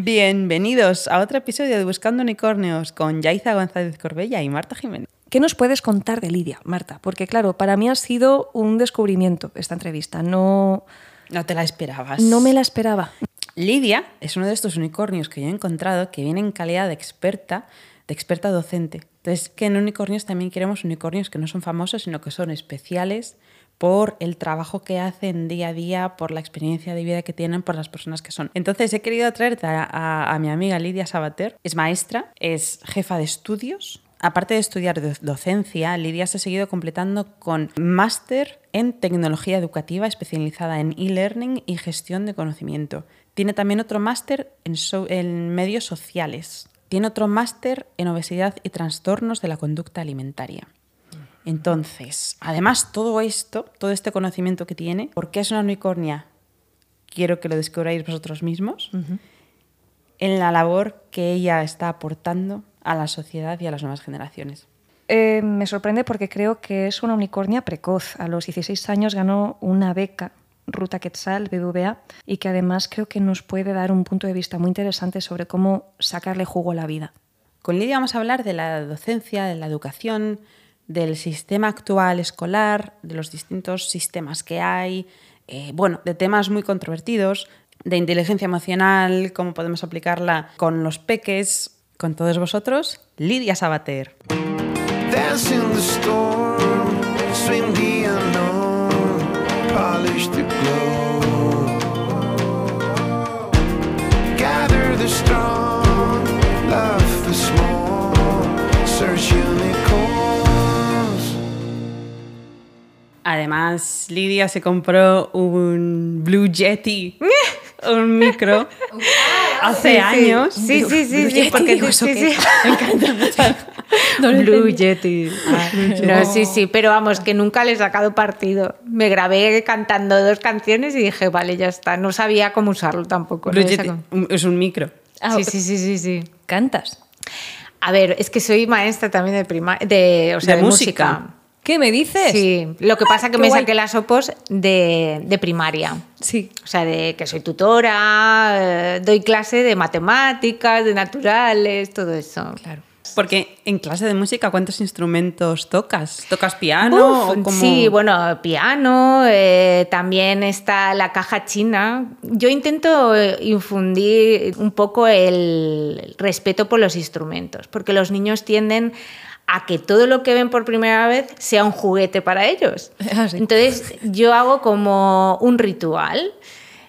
Bienvenidos a otro episodio de Buscando Unicornios con Yaiza González Corbella y Marta Jiménez. ¿Qué nos puedes contar de Lidia, Marta? Porque claro, para mí ha sido un descubrimiento esta entrevista. No, No te la esperabas. no me la esperaba. Lidia es uno de estos unicornios que yo he encontrado que viene en calidad de experta, de experta docente. Entonces, que en unicornios también queremos unicornios que no son famosos, sino que son especiales por el trabajo que hacen día a día, por la experiencia de vida que tienen, por las personas que son. Entonces, he querido traerte a, mi amiga Lidia Sabater. Es maestra, es jefa de estudios. Aparte de estudiar do- docencia, Lidia se ha seguido completando con máster en tecnología educativa especializada en e-learning y gestión de conocimiento. Tiene también otro máster en medios sociales. Tiene otro máster en obesidad y trastornos de la conducta alimentaria. Entonces, además, todo esto, todo este conocimiento que tiene, ¿por qué es una unicornia? Quiero que lo descubráis vosotros mismos. En la labor que ella está aportando a la sociedad y a las nuevas generaciones. Eh, me sorprende porque creo que es una unicornia precoz. A los 16 años ganó una beca Ruta Quetzal, BBVA, y que además creo que nos puede dar un punto de vista muy interesante sobre cómo sacarle jugo a la vida. Con Lidia vamos a hablar de la docencia, de la educación, del sistema actual escolar, de los distintos sistemas que hay, eh, bueno, de temas muy controvertidos, de inteligencia emocional, cómo podemos aplicarla con los peques, con todos vosotros, Lidia Sabater. Strong, the. Además, Lidia se compró un Blue Yeti, un micro, hace años. Sí, sí, sí, Blue sí, Yeti, porque digo, sí, ¿eso sí, qué? sí. Me encanta mucho. Blue Yeti. No, sí, sí, pero vamos, que nunca le he sacado partido. Me grabé cantando dos canciones y dije, vale, ya está. No sabía cómo usarlo tampoco. Blue no Yeti, es un micro. Sí, sí, sí, sí, sí. ¿Cantas? A ver, es que soy maestra también de prima de, o sea, De de música. música. ¿Qué me dices? Sí, lo que pasa es que Qué me guay. saqué las opos de, de primaria. Sí. O sea, de que soy tutora, eh, doy clase de matemáticas, de naturales, todo eso. Claro. Porque en clase de música, ¿cuántos instrumentos tocas? ¿Tocas piano? Uf, o cómo? Sí, bueno, piano, eh, también está la caja china. Yo intento eh, infundir un poco el respeto por los instrumentos, porque los niños tienden a que todo lo que ven por primera vez sea un juguete para ellos. Ah. Entonces yo hago como un ritual.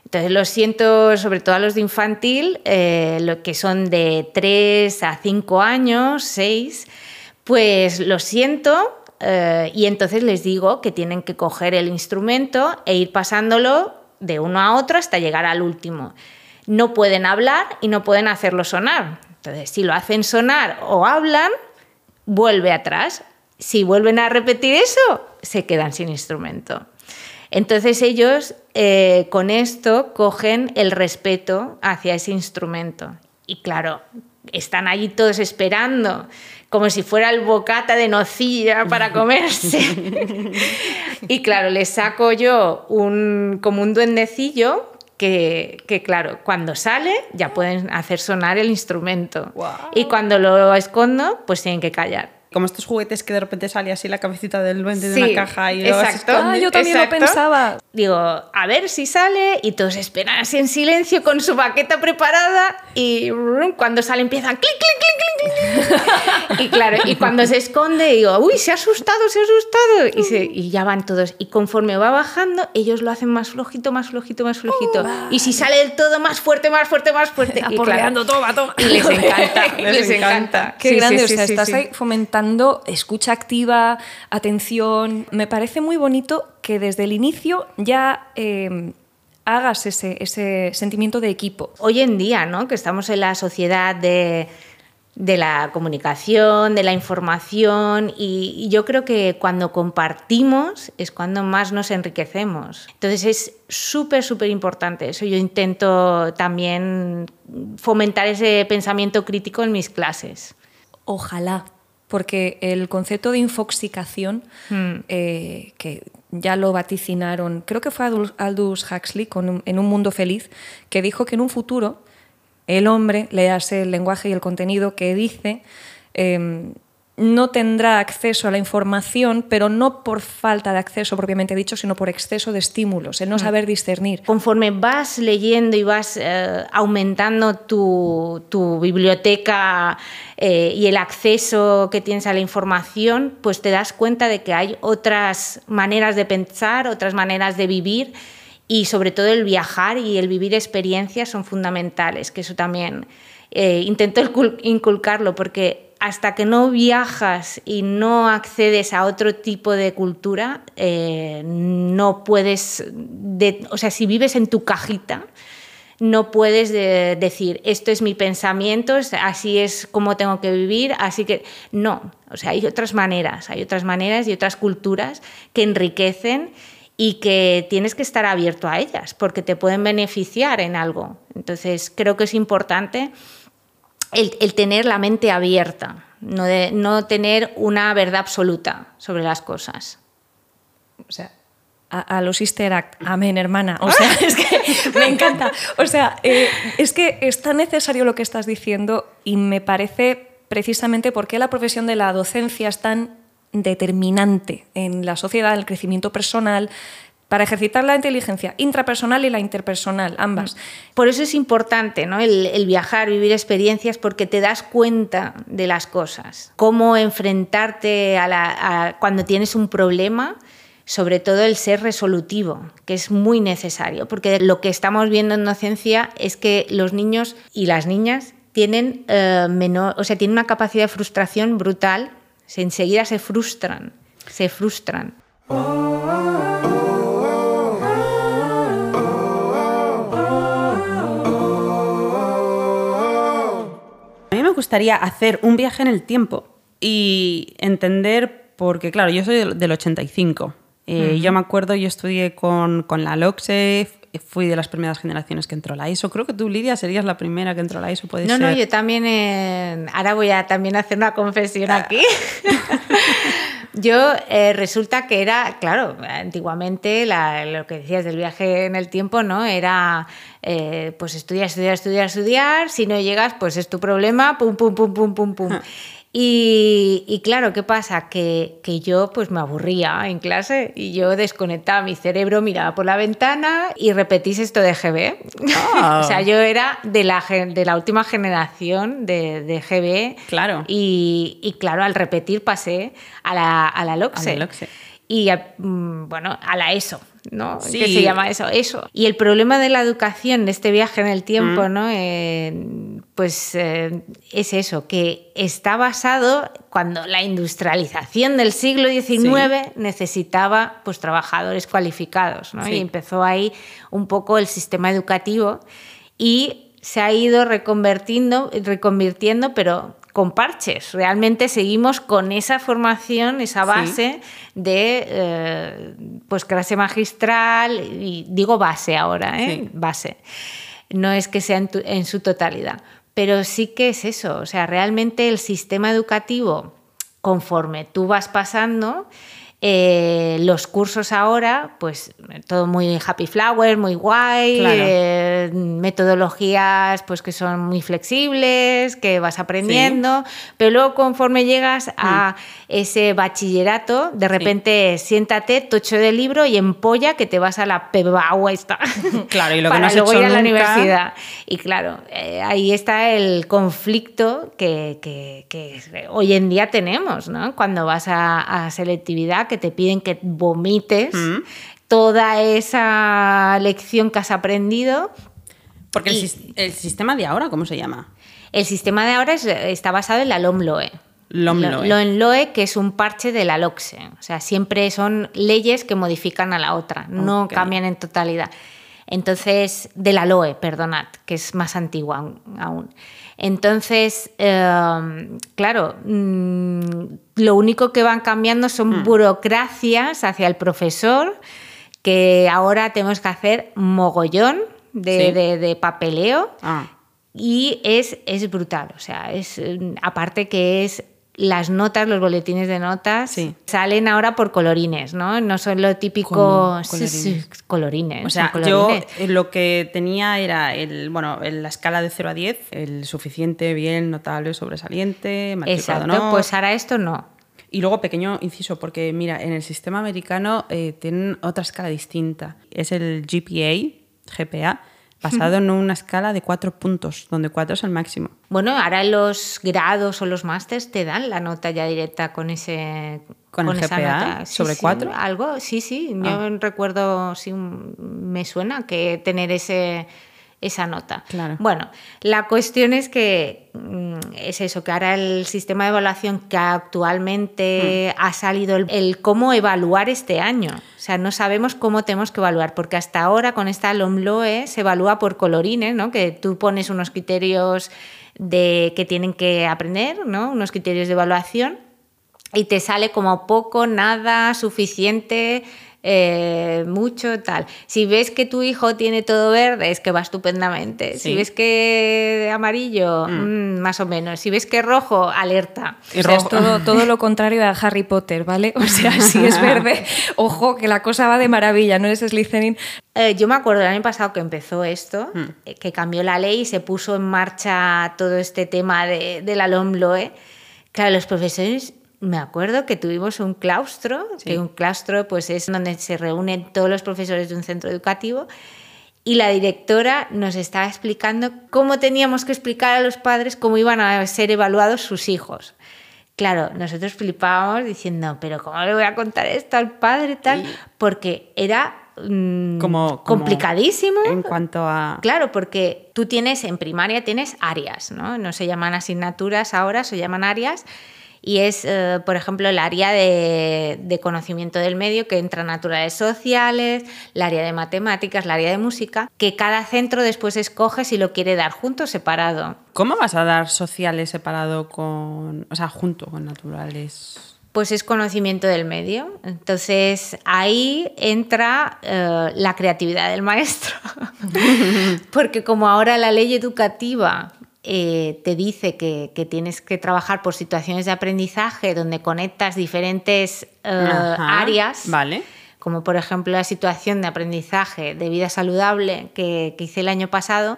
Entonces lo siento sobre todo a los de infantil, eh, lo que son de 3 a 5 años, 6, pues lo siento eh, y entonces les digo que tienen que coger el instrumento e ir pasándolo de uno a otro hasta llegar al último. No pueden hablar y no pueden hacerlo sonar. Entonces si lo hacen sonar o hablan, vuelve atrás. Si vuelven a repetir eso, se quedan sin instrumento. Entonces ellos eh, con esto cogen el respeto hacia ese instrumento. Y claro, están allí todos esperando, como si fuera el bocata de nocilla para comerse. y claro, les saco yo un, como un duendecillo que, que, claro, cuando sale ya pueden hacer sonar el instrumento. Y cuando lo escondo, pues tienen que callar. Como estos juguetes que de repente sale así la cabecita del duende de Sí, una caja y se exacto. Ah, yo también Exacto. lo pensaba. Digo, a ver si sale y todos esperan así en silencio con su baqueta preparada y cuando sale empiezan clic, clic, clic, clic, clic. y claro, y cuando se esconde digo, uy, se ha asustado, se ha asustado. Y, se- y ya van todos. Y conforme va bajando, ellos lo hacen más flojito, más flojito, más flojito. y si sale del todo, más fuerte, más fuerte, más fuerte. Y claro, toma, toma. y les encanta, Les les, encanta. encanta. Qué Sí, sí, grande, sí, o sea, sí, estás sí. ahí fomentando escucha activa, atención. Me parece muy bonito que desde el inicio ya eh, hagas ese, ese sentimiento de equipo. hoy en día, ¿no? que estamos en la sociedad de, de la comunicación, de la información, y, y yo creo que cuando compartimos es cuando más nos enriquecemos. Entonces es súper, súper importante eso. Yo intento también fomentar ese pensamiento crítico en mis clases. Ojalá, porque el concepto de infoxicación, Hmm. eh, que ya lo vaticinaron, creo que fue Aldous- Huxley con un- en Un Mundo Feliz, que dijo que en un futuro el hombre, léase el lenguaje y el contenido que dice, eh, no tendrá acceso a la información, pero no por falta de acceso propiamente dicho, sino por exceso de estímulos, el no saber discernir. Conforme vas leyendo y vas eh, aumentando tu, tu biblioteca eh, y el acceso que tienes a la información, pues te das cuenta de que hay otras maneras de pensar, otras maneras de vivir y sobre todo el viajar y el vivir experiencias son fundamentales, que eso también eh, intento incul- inculcarlo porque hasta que no viajas y no accedes a otro tipo de cultura, eh, no puedes, de- o sea, si vives en tu cajita, no puedes de- decir, esto es mi pensamiento, así es como tengo que vivir, así que no, o sea, hay otras maneras, hay otras maneras y otras culturas que enriquecen y que tienes que estar abierto a ellas porque te pueden beneficiar en algo. Entonces, creo que es importante el, el tener la mente abierta, no, de- no tener una verdad absoluta sobre las cosas. O sea, a, a los Easter Act. Amén, hermana. O sea, es que me encanta. O sea, eh, es que es tan necesario lo que estás diciendo y me parece precisamente por qué la profesión de la docencia es tan determinante en la sociedad, en el crecimiento personal, para ejercitar la inteligencia intrapersonal y la interpersonal, ambas. Por eso es importante ¿no? el, el viajar, vivir experiencias, porque te das cuenta de las cosas. Cómo enfrentarte a la- a- cuando tienes un problema, sobre todo el ser resolutivo, que es muy necesario, porque lo que estamos viendo en docencia es que los niños y las niñas tienen, eh, menor, o sea, tienen una capacidad de frustración brutal, se, enseguida se frustran, se frustran. Gustaría hacer un viaje en el tiempo y entender, porque claro, yo soy del, del 85. Eh, Yo me acuerdo, yo estudié con, con la LOCSE, fui de las primeras generaciones que entró a la ISO. Creo que tú, Lidia, serías la primera que entró a la ISO, puede No, ser. no, yo también. eh, ahora voy a también hacer una confesión aquí. yo eh, resulta que era, claro, antiguamente la- lo que decías del viaje en el tiempo, ¿no? Era eh, pues estudiar, estudiar, estudiar, estudiar. Si no llegas, pues es tu problema, pum, pum, pum, pum, pum, pum. Y, y claro, ¿qué pasa? Que, que yo pues me aburría en clase y yo desconectaba mi cerebro, miraba por la ventana y repetís esto de GB. Ah. o sea, yo era de la, de la última generación de, de GB. Claro. Y, y claro, al repetir pasé a la, a la LOCSE. A la. Y a, mm, bueno, a la ESO, ¿no? Sí. ¿Qué se llama eso? Eso. Y el problema de la educación, de este viaje en el tiempo, Mm. ¿no? Eh, pues eh, es eso, que está basado cuando la industrialización del siglo XIX necesitaba pues trabajadores cualificados, ¿no? Sí. Y empezó ahí un poco el sistema educativo y se ha ido reconvertiendo, reconvirtiendo, pero con parches. Realmente seguimos con esa formación, esa Sí. base de eh, pues clase magistral, y digo base ahora, ¿eh? Base. No es que sea en, tu- en su totalidad, pero sí que es eso. O sea, realmente el sistema educativo, conforme tú vas pasando, eh, los cursos ahora, pues todo muy happy flower, muy guay, Claro. eh, metodologías pues que son muy flexibles, que vas aprendiendo, pero luego conforme llegas a ese bachillerato, de repente siéntate, tocho de libro y empolla que te vas a la pebagua esta. Claro, y lo que no has luego hecho ir a la nunca- universidad. Y claro, eh, ahí está el conflicto que, que- que hoy en día tenemos, ¿no? Cuando vas a, a selectividad, que te piden que vomites Mm. toda esa lección que has aprendido. Porque el, Y- sis- el sistema de ahora, ¿cómo se llama? El sistema de ahora es- está basado en la LOMLOE. LOMLOE. Lo- LOMLOE, que es un parche de la LOCSE. O sea, siempre son leyes que modifican a la otra, no cambian en totalidad. Entonces, de la LOE, perdonad, que es más antigua aún. Entonces, eh, claro, mm, lo único que van cambiando Hmm. son burocracias hacia el profesor, que ahora tenemos que hacer mogollón de, Sí. de- de papeleo Ah, y es, es brutal, o sea, es mm, aparte que es las notas, los boletines de notas, Sí. salen ahora por colorines, ¿no? No son lo típico... ¿Cómo? Sí, sí, colorines. O sea, yo colorines. eh, lo que tenía era el, bueno, la escala de 0 a 10, el suficiente, bien, notable, sobresaliente, Exacto, no. pues ahora esto no. Y luego, pequeño inciso, porque mira, en el sistema americano eh, tienen otra escala distinta. Es el GPA, GPA, basado en una escala de cuatro puntos, donde cuatro es el máximo. Bueno, ahora los grados o los másters te dan la nota ya directa con ese ¿Con el esa GPA? nota. Sí, ¿Sobre sí, cuatro? Algo, sí, sí. Yo Ah. recuerdo, sí, me suena que tener ese esa nota. Claro. Bueno, la cuestión es que mm, es eso, que ahora el sistema de evaluación que actualmente Hmm. ha salido, el, el cómo evaluar este año. O sea, no sabemos cómo tenemos que evaluar, porque hasta ahora con esta LOMLOE se evalúa por colorines, ¿no? Que tú pones unos criterios de que tienen que aprender, ¿no? Unos criterios de evaluación y te sale como poco, nada, suficiente, eh, mucho, tal. Si ves que tu hijo tiene todo verde, es que va estupendamente. Si ves que amarillo, mm, más o menos. Si ves que rojo, alerta. Y O sea, es todo, todo lo contrario a Harry Potter, ¿vale? O sea, si es verde, ojo, que la cosa va de maravilla, no eres Slytherin. Eh, yo me acuerdo el año pasado que empezó esto, eh, que cambió la ley y se puso en marcha todo este tema de, de la LOMLOE. Claro, los profesores, me acuerdo que tuvimos un claustro, Sí. que un claustro pues es donde se reúnen todos los profesores de un centro educativo y la directora nos estaba explicando cómo teníamos que explicar a los padres cómo iban a ser evaluados sus hijos. Claro, nosotros flipábamos diciendo, pero ¿cómo le voy a contar esto al padre tal? Porque era mm, Como, como complicadísimo. En cuanto a... Claro, porque tú tienes en primaria tienes áreas, ¿no? No se llaman asignaturas ahora, se llaman áreas. Y es, eh, por ejemplo, el área de, de conocimiento del medio que entra naturales sociales, el área de matemáticas, el área de música, que cada centro después escoge si lo quiere dar junto o separado. ¿Cómo vas a dar sociales separado con... O sea, junto con naturales? Pues es conocimiento del medio. Entonces ahí entra eh, la creatividad del maestro. Porque como ahora la ley educativa eh, te dice que, que tienes que trabajar por situaciones de aprendizaje donde conectas diferentes eh, Ajá, áreas, Vale. como por ejemplo la situación de aprendizaje de vida saludable que, que hice el año pasado,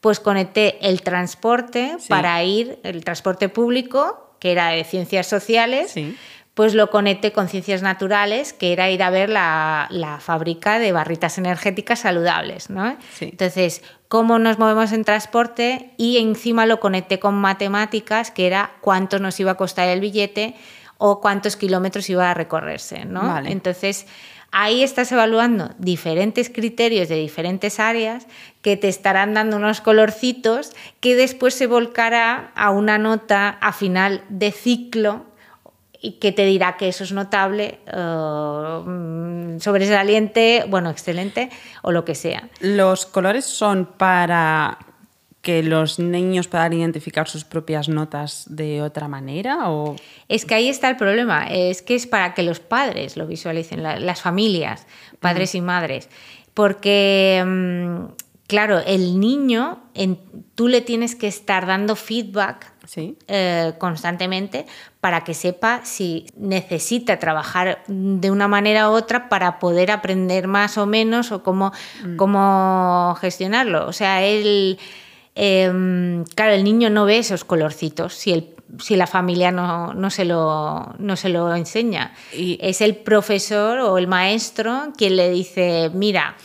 pues conecté el transporte Sí. para ir, el transporte público, que era de ciencias sociales, Sí. Pues lo conecté con ciencias naturales, que era ir a ver la, la fábrica de barritas energéticas saludables. ¿no? Sí. Entonces, cómo nos movemos en transporte y encima lo conecté con matemáticas, que era cuánto nos iba a costar el billete o cuántos kilómetros iba a recorrerse. ¿no? Vale. Entonces, ahí estás evaluando diferentes criterios de diferentes áreas que te estarán dando unos colorcitos que después se volcará a una nota a final de ciclo y que te dirá que eso es notable, eh, sobresaliente, bueno, excelente o lo que sea. ¿Los colores son para que los niños puedan identificar sus propias notas de otra manera? O... Es que ahí está el problema, es que es para que los padres lo visualicen, la- las familias, padres y madres, porque, mm, claro, el niño, en- tú le tienes que estar dando feedback Sí. eh, constantemente para que sepa si necesita trabajar de una manera u otra para poder aprender más o menos o cómo, cómo gestionarlo. O sea, él, em, claro, el niño no ve esos colorcitos si, el, si la familia no, no, se lo, no se lo enseña. Y- Es el profesor o el maestro quien le dice, mira,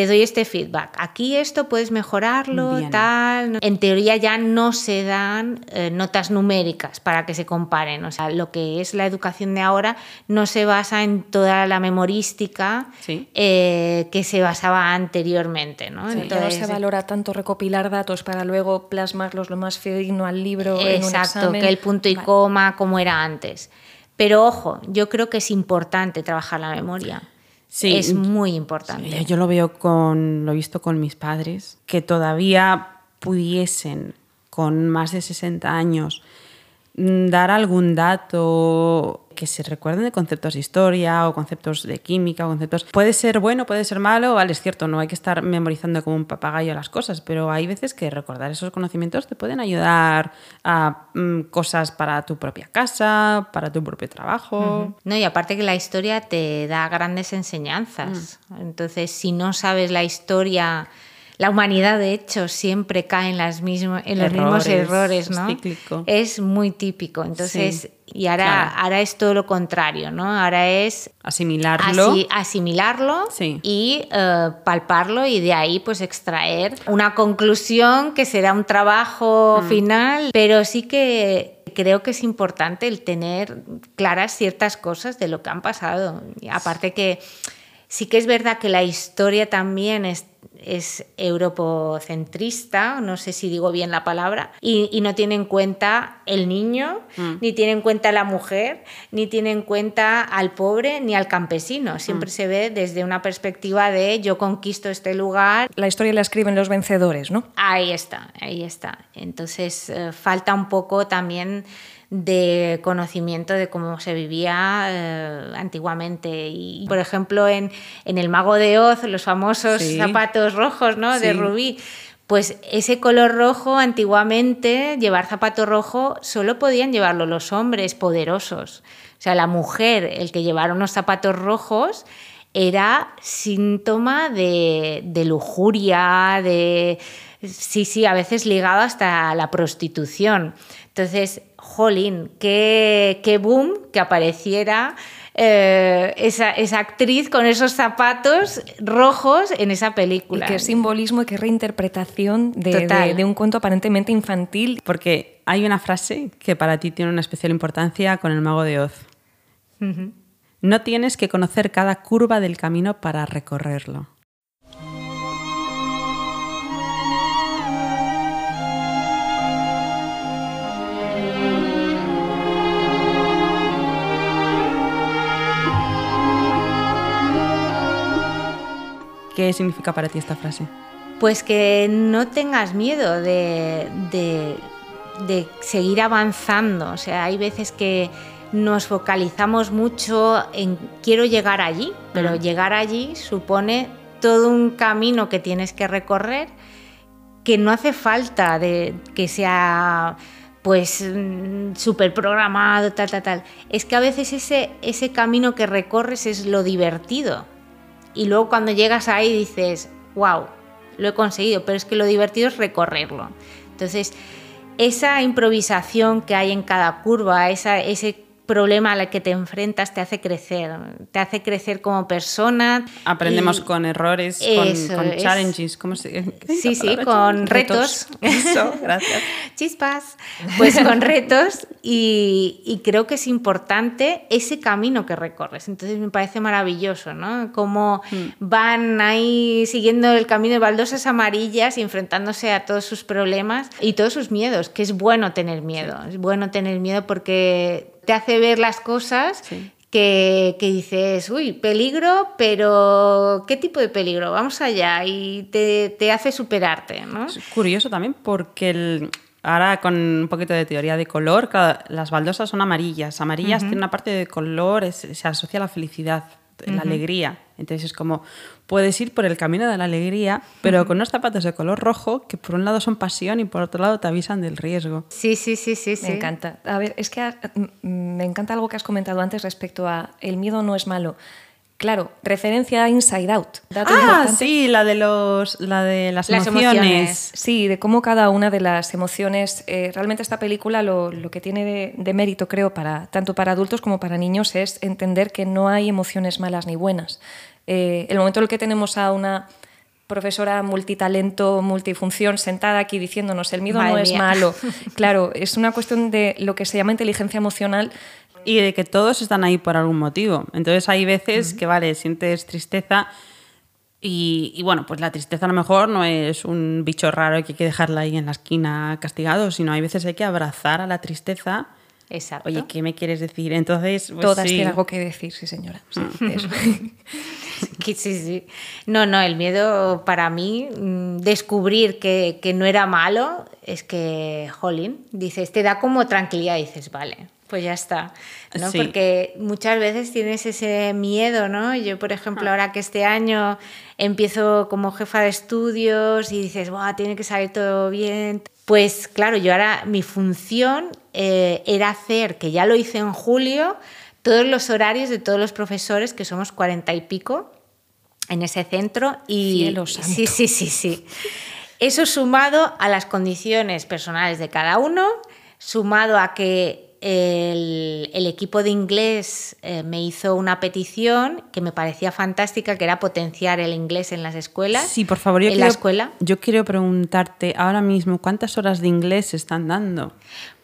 te doy este feedback. Aquí esto puedes mejorarlo, Bien. tal. En teoría ya no se dan eh, notas numéricas para que se comparen. O sea, lo que es la educación de ahora no se basa en toda la memorística Sí. eh, que se basaba anteriormente. ¿no? Ya no Entonces, se valora tanto recopilar datos para luego plasmarlos lo más fidedigno al libro en un Exacto, examen. que el punto y Vale. coma como era antes. Pero ojo, yo creo que es importante trabajar la memoria. Sí. Es muy importante. Sí, Yo lo veo con, lo he visto con mis padres, que todavía pudiesen, con más de 60 años, mm, dar algún dato que se recuerden de conceptos de historia o conceptos de química o conceptos... Puede ser bueno, puede ser malo, vale, es cierto, no hay que estar memorizando como un papagayo las cosas, pero hay veces que recordar esos conocimientos te pueden ayudar a mm, cosas para tu propia casa, para tu propio trabajo. No, y aparte que la historia te da grandes enseñanzas. Entonces, si no sabes la historia, la humanidad de hecho siempre cae en, las mismo- en los mismos Errores, ¿no? es cíclico. Es muy típico. Entonces, Sí, y ahora, claro. ahora es todo lo contrario, ¿no? Ahora es Asimilarlo. Asi- asimilarlo Sí. y eh, palparlo y de ahí pues extraer una conclusión que será un trabajo final, pero sí que creo que es importante el tener claras ciertas cosas de lo que han pasado. Y aparte que sí que es verdad que la historia también es, es europocentrista, no sé si digo bien la palabra, y, y no tiene en cuenta el niño, ni tiene en cuenta la mujer, ni tiene en cuenta al pobre ni al campesino. Siempre se ve desde una perspectiva de yo conquisto este lugar. La historia la escriben los vencedores, ¿no? Ahí está, ahí está. Entonces eh, falta un poco también de conocimiento de cómo se vivía eh, antiguamente. Y, por ejemplo, en, en El Mago de Oz, los famosos Sí. zapatos rojos ¿no? de rubí, pues ese color rojo, antiguamente, llevar zapato rojo, solo podían llevarlo los hombres poderosos. O sea, la mujer, el que llevara unos zapatos rojos, era síntoma de, de lujuria, de... Sí, sí, a veces ligado hasta la prostitución. Entonces, jolín, qué, qué boom que apareciera eh, esa, esa actriz con esos zapatos rojos en esa Y película. qué simbolismo y qué reinterpretación de, Total. de- de un cuento aparentemente infantil. Porque hay una frase que para ti tiene una especial importancia con el mago de Oz. No tienes que conocer cada curva del camino para recorrerlo. ¿Qué significa para ti esta frase? Pues que no tengas miedo de, de- de seguir avanzando. O sea, hay veces que nos focalizamos mucho en quiero llegar allí, pero llegar allí supone todo un camino que tienes que recorrer que no hace falta de que sea pues súper programado, tal, tal, tal. Es que a veces ese, ese camino que recorres es lo divertido. Y luego cuando llegas ahí dices, wow, lo he conseguido, pero es que lo divertido es recorrerlo. Entonces, esa improvisación que hay en cada curva, esa, ese problema al que te enfrentas te hace crecer, te hace crecer como persona. Aprendemos y- con errores, Eso con, con es. challenges, ¿cómo se qué es Sí, sí, con retos. Eso, gracias. Chispas. Pues con retos y, y creo que es importante ese camino que recorres. Entonces me parece maravilloso, ¿no? Cómo van ahí siguiendo el camino de baldosas amarillas y enfrentándose a todos sus problemas y todos sus miedos, que es bueno tener miedo. Es bueno tener miedo porque te hace ver las cosas Sí. que, que dices, uy, peligro, pero ¿qué tipo de peligro? Vamos allá y te, te hace superarte, ¿no? Es curioso también porque el- ahora con un poquito de teoría de color, las baldosas son amarillas. Amarillas tienen una parte de color, es- se asocia a la felicidad, la alegría. Entonces es como, puedes ir por el camino de la alegría, pero con unos zapatos de color rojo que por un lado son pasión y por otro lado te avisan del riesgo. Sí, sí, sí, sí. sí. Me encanta. A ver, es que ah, mm, me encanta algo que has comentado antes respecto a el miedo no es malo. Claro, referencia a Inside Out. Dato Ah, importante. sí, la de, los, la de las, Las emociones. emociones. Sí, de cómo cada una de las emociones. eh, realmente esta película lo, lo que tiene de, de mérito, creo, para, tanto para adultos como para niños, es entender que no hay emociones malas ni buenas. Eh, el momento en el que tenemos a una profesora multitalento, multifunción, sentada aquí diciéndonos el miedo no es malo. Claro, es una cuestión de lo que se llama inteligencia emocional. Y de que todos están ahí por algún motivo. Entonces hay veces que, vale, sientes tristeza y, y, bueno, pues la tristeza a lo mejor no es un bicho raro que hay que dejarla ahí en la esquina castigado, sino hay veces hay que abrazar a la tristeza. Exacto. Oye, ¿qué me quieres decir? Entonces, pues Todas sí. tienen algo que decir, sí, señora. Sí, eso. Sí, sí. No, no, el miedo para mí, mm, descubrir que, que no era malo, es que, jolín, dices, te da como tranquilidad, dices, vale, pues ya está. ¿no? Sí. Porque muchas veces tienes ese miedo, ¿no? Yo, por ejemplo, Ah. ahora que este año empiezo como jefa de estudios y dices, ¡buah, tiene que salir todo bien! Pues claro, yo ahora mi función eh, era hacer, que ya lo hice en julio, todos los horarios de todos los profesores, que somos cuarenta y pico en ese centro. Y Cielo santo. sí, sí, sí, sí. Eso sumado a las condiciones personales de cada uno, sumado a que el, el equipo de inglés eh, me hizo una petición que me parecía fantástica, que era potenciar el inglés en las escuelas. Sí, por favor, yo en quiero, la escuela. Yo quiero preguntarte ahora mismo, ¿cuántas horas de inglés se están dando?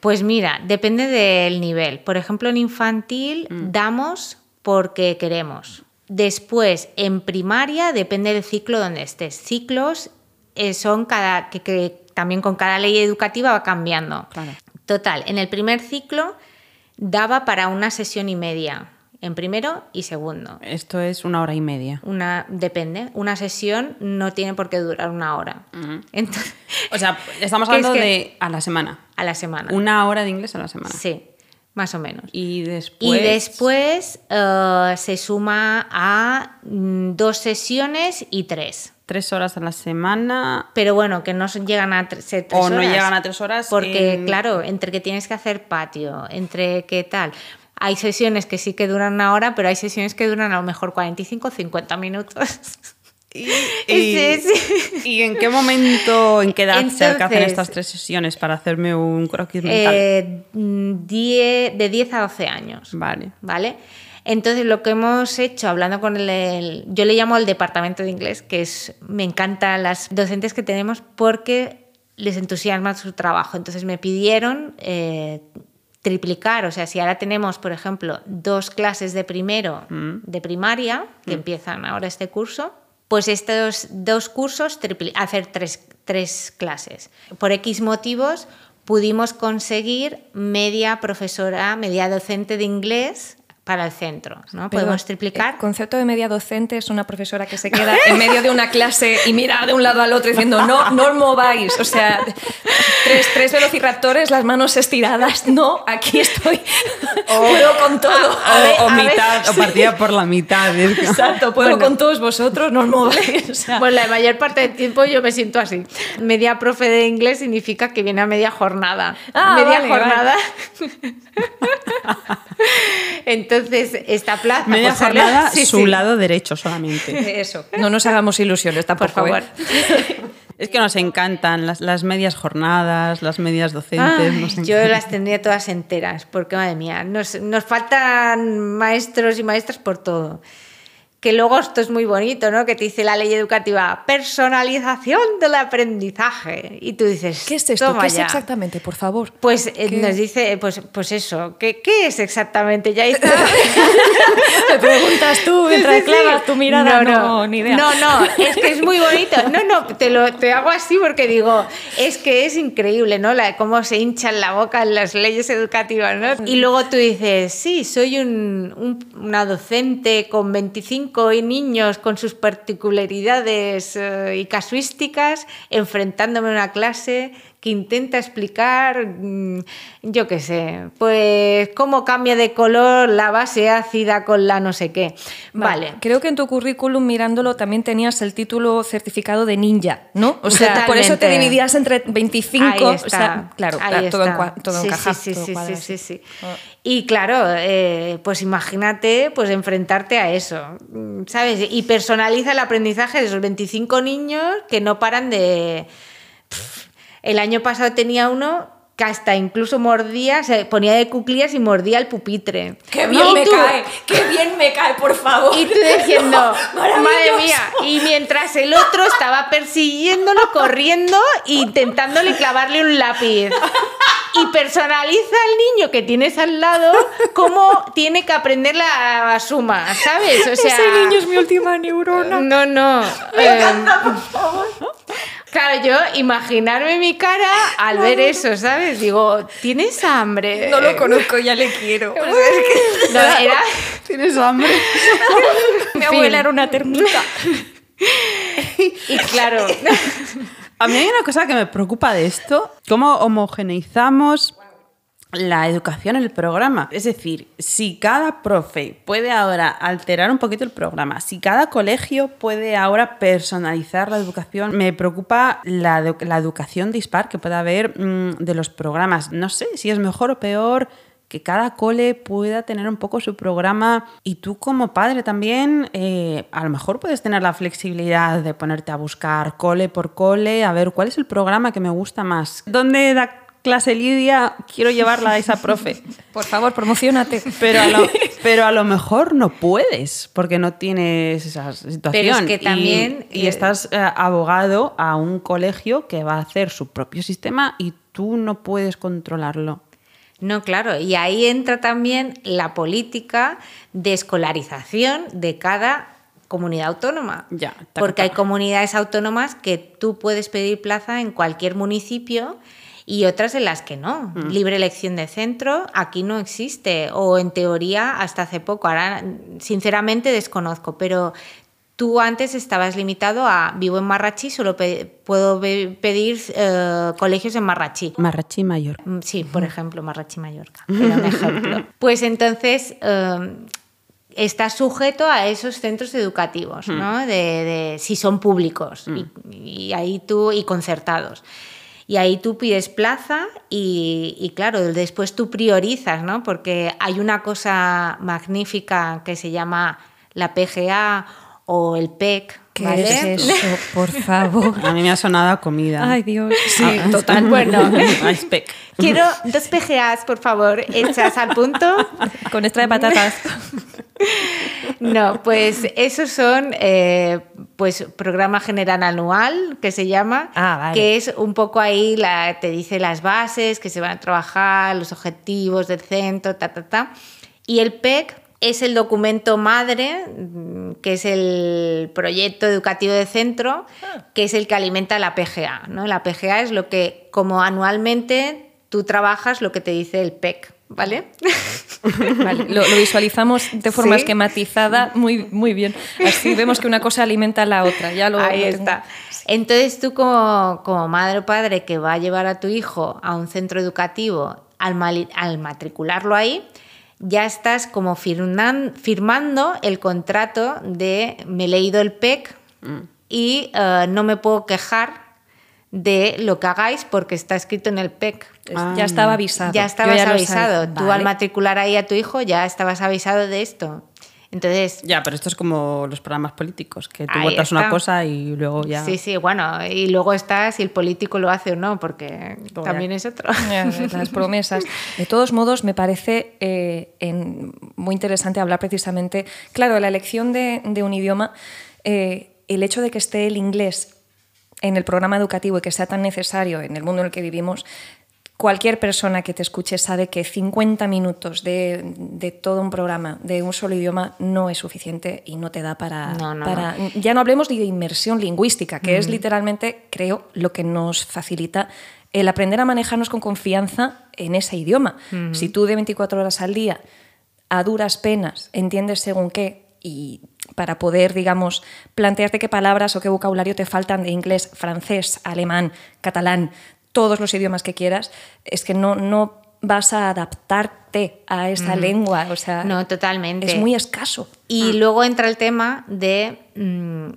Pues mira, depende del nivel. Por ejemplo, en infantil damos porque queremos. Después, en primaria, depende del ciclo donde estés. Ciclos eh, son cada, que, que también con cada ley educativa va cambiando. Claro. Total, en el primer ciclo daba para una sesión y media, en primero y segundo. Esto es una hora y media. Una, depende, una sesión no tiene por qué durar una hora. Entonces, O sea, estamos es hablando que- de a la semana. a la semana. Una hora de inglés a la semana. Sí, más o menos. Y después. Y después eh, se suma a mm, dos sesiones y tres. Tres horas a la semana. Pero bueno, que no llegan a tre- ser tres O no horas. llegan a tres horas Porque, en- claro, entre que tienes que hacer patio, entre qué tal. Hay sesiones que sí que duran una hora, pero hay sesiones que duran a lo mejor 45 o 50 minutos. Y, Sí, sí. ¿Y en qué momento, en qué edad se alcanzan Entonces- estas tres sesiones para hacerme un croquis mental? Eh, mm, die- de 10 a 12 años. vale. ¿Vale? Entonces, lo que hemos hecho, hablando con el, el- Yo le llamo el departamento de inglés, que es. Me encantan las docentes que tenemos porque les entusiasma su trabajo. Entonces, me pidieron eh, triplicar. O sea, si ahora tenemos, por ejemplo, dos clases de primero de primaria, que empiezan ahora este curso, pues estos dos cursos, hacer tres, tres clases. Por X motivos pudimos conseguir media profesora, media docente de inglés para el centro. ¿no? Podemos triplicar. El concepto de media docente es una profesora que se queda en medio de una clase y mira de un lado al otro diciendo no, no os mováis. O sea, tres, tres velociraptores, las manos estiradas. No, aquí estoy. puedo con todo. a ver, o, o a ver, mitad, o sí. partida por la mitad. que- Exacto, puedo Bueno. con todos vosotros, no os mováis. O sea, Pues la mayor parte del tiempo yo me siento así. Media profe de inglés significa que viene a media jornada. Ah, media vale, jornada. Entonces, esta plaza. Media pues, jornada, sí, su sí. lado derecho solamente. eso. No nos hagamos ilusiones Por tampoco. favor. ¿eh? Es que nos encantan las, las medias jornadas, las medias docentes. Ay, nos yo las tendría todas enteras, porque madre mía, nos, nos faltan maestros y maestras por todo. Que luego esto es muy bonito, ¿no? Que te dice la ley educativa, personalización del aprendizaje. Y tú dices, ¿Qué es esto? "Toma ¿Qué es ya". exactamente, por favor? Pues eh, nos dice, pues, pues eso, ¿qué, qué es exactamente? Ya está. Me preguntas tú mientras Sí, sí, sí. clavas tu mirada, no, ni idea. No, no, es que es muy bonito. No, no, te lo te hago así porque digo, es que es increíble, ¿no? La, cómo se hinchan la boca en las leyes educativas, ¿no? Y luego tú dices, sí, soy un- un- una docente con 25 niños con sus particularidades eh, y casuísticas, enfrentándome a una clase que intenta explicar, mm, yo qué sé, pues cómo cambia de color la base ácida con la no sé qué. Vale. Creo que en tu currículum, mirándolo, también tenías el título certificado de ninja, ¿no? O sea, por eso te dividías entre 25. Ahí o está, sea, claro, ahí todo, está. encua- todo sí, encaja. Sí, sí, todo sí, cuadra, sí, sí, sí. sí. Y claro, eh, pues imagínate pues enfrentarte a eso, mm, ¿sabes? Y personaliza el aprendizaje de esos 25 niños que no paran de... El año pasado tenía uno que hasta incluso mordía, se ponía de cuclillas y mordía el pupitre. ¡Qué bien me tú- cae! ¡Qué bien me cae, por favor! y tú diciendo, madre mía, y mientras el otro estaba persiguiéndolo, corriendo e intentándole clavarle un lápiz. Y personaliza al niño que tienes al lado cómo tiene que aprender la suma, ¿sabes? O sea, Ese niño es mi última neurona. no, no. em, Claro, yo imaginarme mi cara al ver eso, ¿sabes? Digo, ¿tienes hambre? No lo conozco, ya le quiero. No, era... ¿Tienes hambre? Mi abuela era una termita. Y claro, A mí hay una cosa que me preocupa de esto, cómo homogeneizamos la educación en el programa. Es decir, si cada profe puede ahora alterar un poquito el programa, si cada colegio puede ahora personalizar la educación, me preocupa la, la educación dispar que pueda haber mm, de los programas. No sé si es mejor o peor que cada cole pueda tener un poco su programa y tú como padre también eh, a lo mejor puedes tener la flexibilidad de ponerte a buscar cole por cole, a ver cuál es el programa que me gusta más. ¿Dónde da clase Lidia? Quiero llevarla a esa profe. Por favor, promocionate. Pero a, lo, pero a lo mejor no puedes porque no tienes esa situación. Pero es que también, Y, eh, estás eh, abogado a un colegio que va a hacer su propio sistema y tú no puedes controlarlo. No, claro, y ahí entra también la política de escolarización de cada comunidad autónoma. Ya, Porque hay comunidades autónomas que tú puedes pedir plaza en cualquier municipio y otras en las que no. Mm. Libre elección de centro aquí no existe, o en teoría hasta hace poco. Ahora, sinceramente, desconozco, pero tú antes estabas limitado a vivo en Marrachí, solo pe- puedo pedir eh, colegios en Marrachí. Marrachi Mayor. Mm, Sí, por ejemplo, Marrachi Mallorca. Era un ejemplo. Pues entonces eh, está sujeto a esos centros educativos, ¿no? De, de- si son públicos y, y ahí tú y concertados. Y ahí tú pides plaza y, y claro, después tú priorizas, ¿no? Porque hay una cosa magnífica que se llama la PGA o el PEC, ¿Qué ¿vale? es eso? Por favor. A mí me ha sonado a comida. Ay, Dios. Sí, Ah, total. Bueno. Ah, spec. Quiero dos PGAs, por favor, hechas al punto. Con extra de patatas. No, pues esos son eh, pues programa general anual que se llama, Ah, vale. que es un poco ahí la, te dice las bases que se van a trabajar, los objetivos del centro, ta ta ta. Y el PEC es el documento madre, mm, que es el proyecto educativo de centro, que es el que alimenta la PGA. ¿no? La PGA es lo que, como anualmente, tú trabajas lo que te dice el PEC, ¿vale? Vale, lo, lo visualizamos de forma Sí. esquematizada muy, muy bien. Así vemos que una cosa alimenta a la otra. Ya lo, Ahí lo está. Entonces tú como, como madre o padre que va a llevar a tu hijo a un centro educativo, al, al matricularlo ahí, ya estás como firman- firmando el contrato de me he leído el PEC y eh, no me puedo quejar de lo que hagáis porque está escrito en el PEC. Ah. Ya estaba avisado. Ya estabas avisado. Tú al matricular ahí a tu hijo ya estabas avisado de esto. Entonces, Ya, pero esto es como los programas políticos, que tú votas una cosa y luego ya... Sí, sí, bueno, y luego está si el político lo hace o no, porque también ya. es otro. Las promesas. De todos modos, me parece eh, en- muy interesante hablar precisamente, claro, la elección de, de un idioma, eh, el hecho de que esté el inglés en el programa educativo y que sea tan necesario en el mundo en el que vivimos, cualquier persona que te escuche sabe que 50 minutos de, de todo un programa de un solo idioma no es suficiente y no te da para... No, no, para- Ya no hablemos de inmersión lingüística, que es literalmente, creo, lo que nos facilita el aprender a manejarnos con confianza en ese idioma. Si tú de 24 horas al día, a duras penas, entiendes según qué y para poder, digamos, plantearte qué palabras o qué vocabulario te faltan de inglés, francés, alemán, catalán, todos los idiomas que quieras, es que no, no vas a adaptarte a esa lengua. O sea, No, totalmente. es muy escaso. Y luego entra el tema de mm,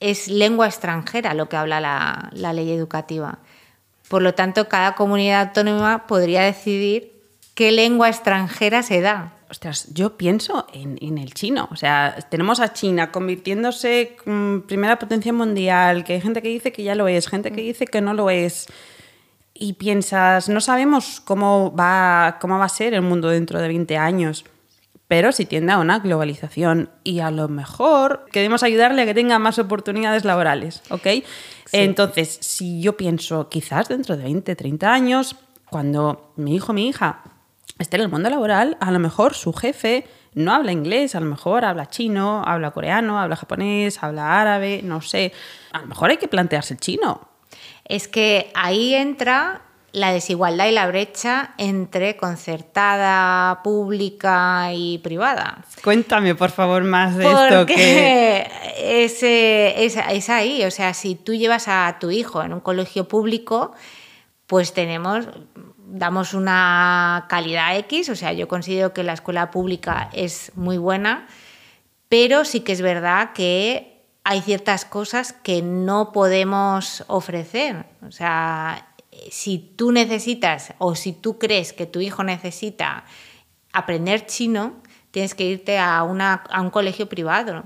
es lengua extranjera lo que habla la, la ley educativa. Por lo tanto, cada comunidad autónoma podría decidir qué lengua extranjera se da. Ostras, yo pienso en, en el chino. O sea, tenemos a China convirtiéndose en primera potencia mundial, que hay gente que dice que ya lo es, gente que dice que no lo es. Y piensas, no sabemos cómo va, cómo va a ser el mundo dentro de 20 años, pero si tiende a una globalización y a lo mejor queremos ayudarle a que tenga más oportunidades laborales, ¿ok? Entonces, si yo pienso, quizás dentro de 20, 30 años, cuando mi hijo, mi hija esté en el mundo laboral, a lo mejor su jefe no habla inglés, a lo mejor habla chino, habla coreano, habla japonés, habla árabe, no sé. A lo mejor hay que plantearse el chino. Es que ahí entra la desigualdad y la brecha entre concertada, pública y privada. Cuéntame, por favor, más de esto que... Es, es ahí, o sea, si tú llevas a tu hijo en un colegio público, pues tenemos damos una calidad X, o sea, yo considero que la escuela pública es muy buena, pero sí que es verdad que hay ciertas cosas que no podemos ofrecer. O sea, si tú necesitas o si tú crees que tu hijo necesita aprender chino, tienes que irte a, una, a un colegio privado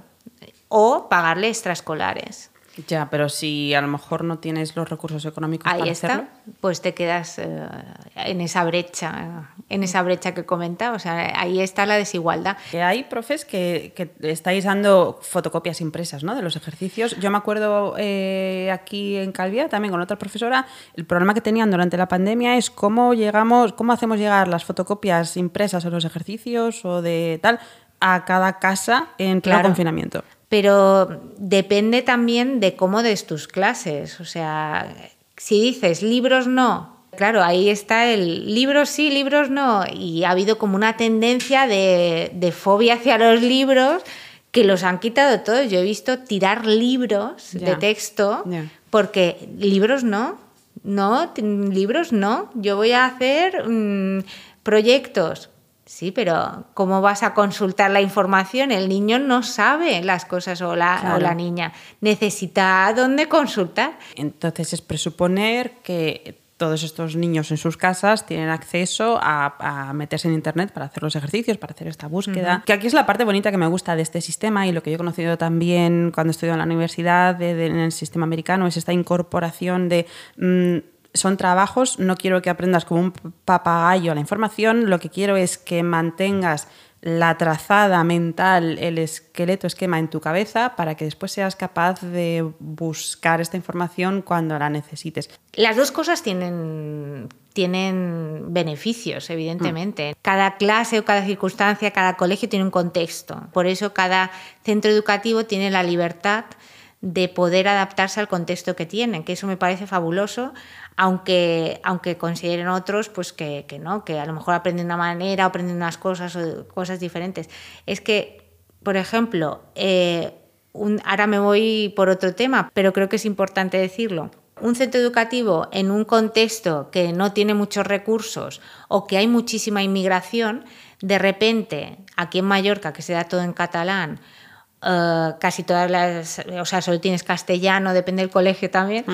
o pagarle extraescolares. Ya, pero si a lo mejor no tienes los recursos económicos Ahí para está, hacerlo. pues te quedas eh, en esa brecha, en esa brecha que comentaba. O sea, ahí está la desigualdad. Que hay profes que, que estáis dando fotocopias impresas ¿no? de los ejercicios. Yo me acuerdo eh, aquí en Calvia, también con otra profesora, el problema que tenían durante la pandemia es cómo llegamos, cómo hacemos llegar las fotocopias impresas o los ejercicios o de tal a cada casa en pleno Claro. confinamiento. Pero depende también de cómo des tus clases. O sea, si dices libros no, claro, ahí está el libros sí, libros no. Y ha habido como una tendencia de, de fobia hacia los libros que los han quitado todos. Yo he visto tirar libros de texto porque libros no, no, libros no. Yo voy a hacer mm, proyectos. Sí, pero ¿cómo vas a consultar la información? El niño no sabe las cosas o la, Claro. o la niña. Necesita dónde consultar. Entonces es presuponer que todos estos niños en sus casas tienen acceso a, a meterse en internet para hacer los ejercicios, para hacer esta búsqueda. Que aquí es la parte bonita que me gusta de este sistema y lo que yo he conocido también cuando estudié en la universidad, de- de- en el sistema americano, es esta incorporación de... mm, son trabajos, no quiero que aprendas como un papagayo la información, lo que quiero es que mantengas la trazada mental, el esqueleto, esquema en tu cabeza para que después seas capaz de buscar esta información cuando la necesites. Las dos cosas tienen, tienen beneficios, evidentemente. Cada clase o cada circunstancia, cada colegio tiene un contexto. Por eso cada centro educativo tiene la libertad de poder adaptarse al contexto que tienen, que eso me parece fabuloso, aunque, aunque consideren otros pues que, que no, que a lo mejor aprenden de una manera o aprenden unas cosas o cosas diferentes. Es que, por ejemplo, eh, un- ahora me voy por otro tema, pero creo que es importante decirlo. Un centro educativo en un contexto que no tiene muchos recursos o que hay muchísima inmigración, de repente, aquí en Mallorca, que se da todo en catalán, eh, casi todas las, o sea, solo tienes castellano, depende del colegio también,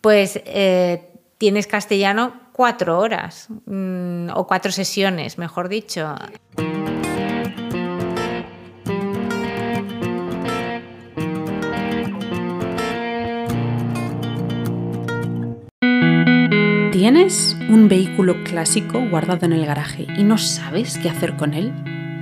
pues eh, tienes castellano cuatro horas mm, o cuatro sesiones, mejor dicho. ¿Tienes un vehículo clásico guardado en el garaje y no sabes qué hacer con él?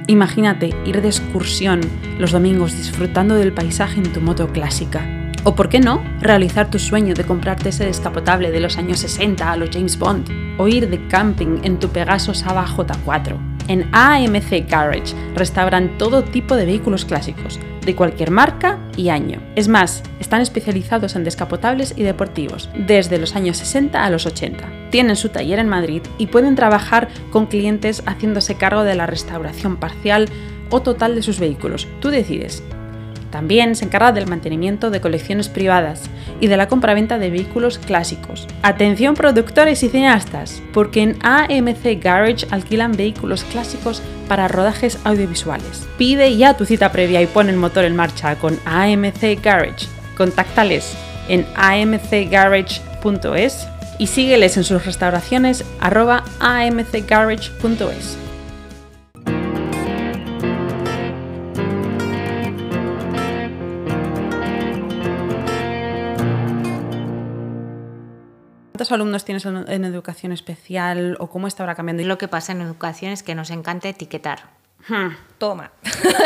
Imagínate ir de excursión los domingos disfrutando del paisaje en tu moto clásica. O por qué no, realizar tu sueño de comprarte ese descapotable de los años 60 a los James Bond. O ir de camping en tu Pegaso Saba J4. En AMC Garage restauran todo tipo de vehículos clásicos, de cualquier marca y año. Es más, están especializados en descapotables y deportivos, desde los años 60 a los 80. Tienen su taller en Madrid y pueden trabajar con clientes haciéndose cargo de la restauración parcial o total de sus vehículos. Tú decides. También se encarga del mantenimiento de colecciones privadas y de la compraventa de vehículos clásicos. Atención productores y cineastas, porque en AMC Garage alquilan vehículos clásicos para rodajes audiovisuales. Pide ya tu cita previa y pon el motor en marcha con AMC Garage. Contáctales en amcgarage.es y sígueles en sus restauraciones arroba amcgarage.es. ¿Cuántos alumnos tienes en, en educación especial o cómo está ahora cambiando? Lo que pasa en educación es que nos encanta etiquetar. Hmm. Toma.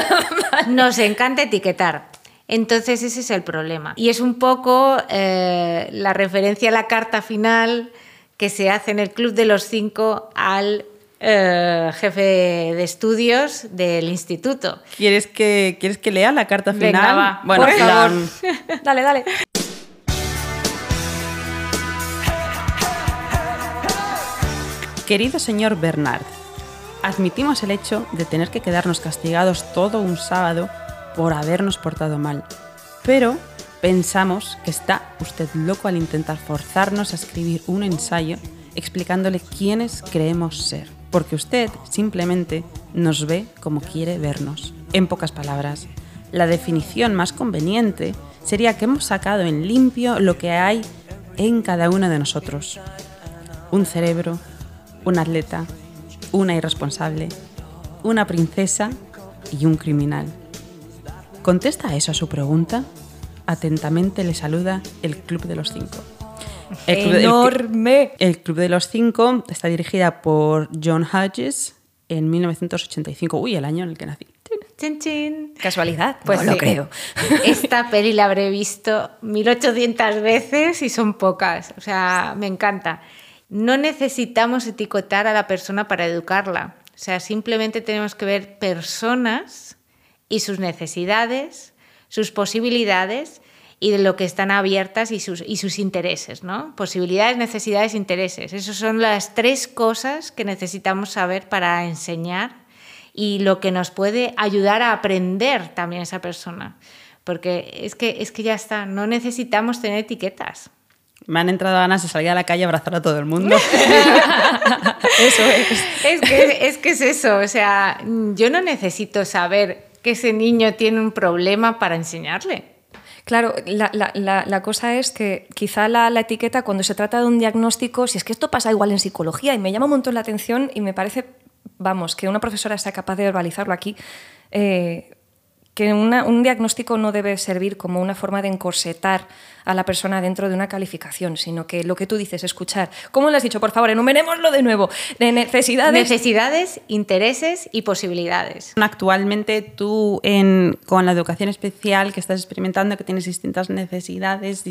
Nos encanta etiquetar. Entonces ese es el problema. Y es un poco eh, la referencia a la carta final que se hace en el Club de los Cinco al eh, jefe de estudios del instituto. ¿Quieres que, ¿Quieres que lea la carta final? Venga, va, bueno, por la- favor. Dale, dale. Querido señor Bernard, admitimos el hecho de tener que quedarnos castigados todo un sábado por habernos portado mal, pero pensamos que está usted loco al intentar forzarnos a escribir un ensayo explicándole quiénes creemos ser, porque usted simplemente nos ve como quiere vernos. En pocas palabras, la definición más conveniente sería que hemos sacado en limpio lo que hay en cada uno de nosotros. Un cerebro, un atleta, una irresponsable, una princesa y un criminal. ¿Contesta eso a su pregunta? Atentamente le saluda el Club de los Cinco. El Club el- ¡Enorme! el Club de los Cinco está dirigida por John Hodges en 1985. Uy, el año en el que nací. Chin, chin. ¿Casualidad? Pues no lo creo. Esta peli la habré visto 1800 veces y son pocas. O sea, me encanta. No necesitamos etiquetar a la persona para educarla. O sea, simplemente tenemos que ver personas y sus necesidades, sus posibilidades y de lo que están abiertas y sus, intereses, ¿no? Posibilidades, necesidades, intereses. Esas son las tres cosas que necesitamos saber para enseñar y lo que nos puede ayudar a aprender también esa persona. Porque es que, es que ya está, no necesitamos tener etiquetas. Me han entrado ganas de salir a la calle a abrazar a todo el mundo. Eso es. Es que, es que es eso, o sea, yo no necesito saber que ese niño tiene un problema para enseñarle. Claro, la, la- la- la cosa es que quizá la, la etiqueta cuando se trata de un diagnóstico, si es que esto pasa igual en psicología y me llama un montón la atención y me parece, vamos, que una profesora sea capaz de verbalizarlo aquí, eh, que una- un diagnóstico no debe servir como una forma de encorsetar a la persona dentro de una calificación, sino que lo que tú dices, escuchar. ¿Cómo lo has dicho? Por favor, enumerémoslo de nuevo. De necesidades. Necesidades, intereses y posibilidades. Actualmente tú en- con la educación especial que estás experimentando, que tienes distintas necesidades,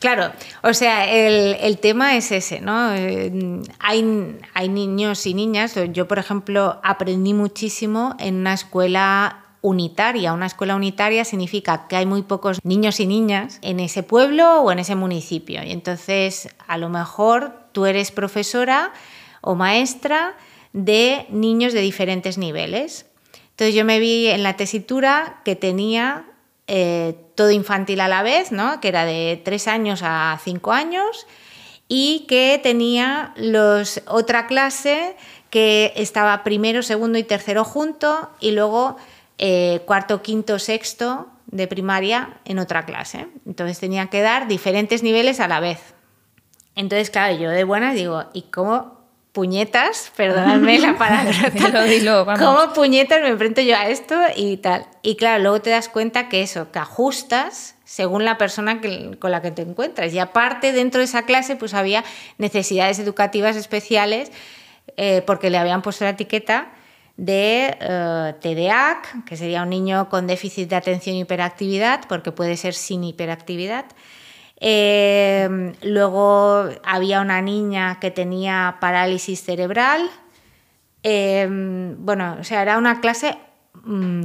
Claro, o sea, el, el tema es ese, ¿no? Eh, hay, hay niños y niñas, yo por ejemplo aprendí muchísimo en una escuela unitaria. Una escuela unitaria significa que hay muy pocos niños y niñas en ese pueblo o en ese municipio. Y entonces, a lo mejor tú eres profesora o maestra de niños de diferentes niveles. Entonces yo me vi en la tesitura que tenía eh, todo infantil a la vez, ¿no? que era de 3 años a 5 años, y que tenía los, otra clase que estaba primero, segundo y tercero junto, y luego eh, cuarto, quinto, sexto de primaria en otra clase. Entonces tenía que dar diferentes niveles a la vez. Entonces, claro, yo de buenas digo, ¿y cómo puñetas? Perdonadme la palabra. Dilo, dilo, vamos. ¿Cómo puñetas me enfrento yo a esto y tal? Y claro, luego te das cuenta que eso, que ajustas según la persona que- con la que te encuentras. Y aparte, dentro de esa clase, pues había necesidades educativas especiales eh, porque le habían puesto la etiqueta de eh, TDAH, que sería un niño con déficit de atención y hiperactividad, porque puede ser sin hiperactividad. Eh, luego había una niña que tenía parálisis cerebral. Eh, bueno, o sea, era una clase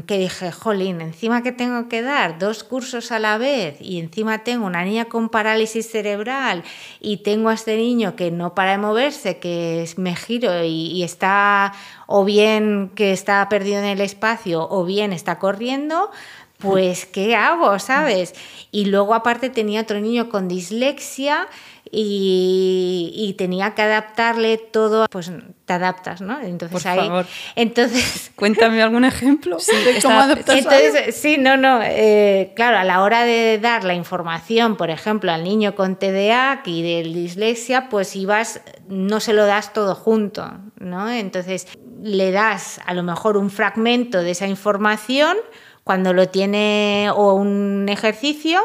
que dije, jolín, encima que tengo que dar dos cursos a la vez y encima tengo una niña con parálisis cerebral y tengo a este niño que no para de moverse, que me giro y, y está o bien que está perdido en el espacio o bien está corriendo, pues ¿qué hago? ¿Sabes? Y luego aparte tenía otro niño con dislexia y, y tenía que adaptarle todo, pues te adaptas, ¿no? Entonces Por ahí, favor. entonces Cuéntame algún ejemplo de está- cómo adaptas algo. entonces, sí, no, no. eh, claro, a la hora de dar la información, por ejemplo, al niño con TDA y de dislexia, pues ibas, no se lo das todo junto, ¿no? Entonces, le das a lo mejor un fragmento de esa información cuando lo tiene o un ejercicio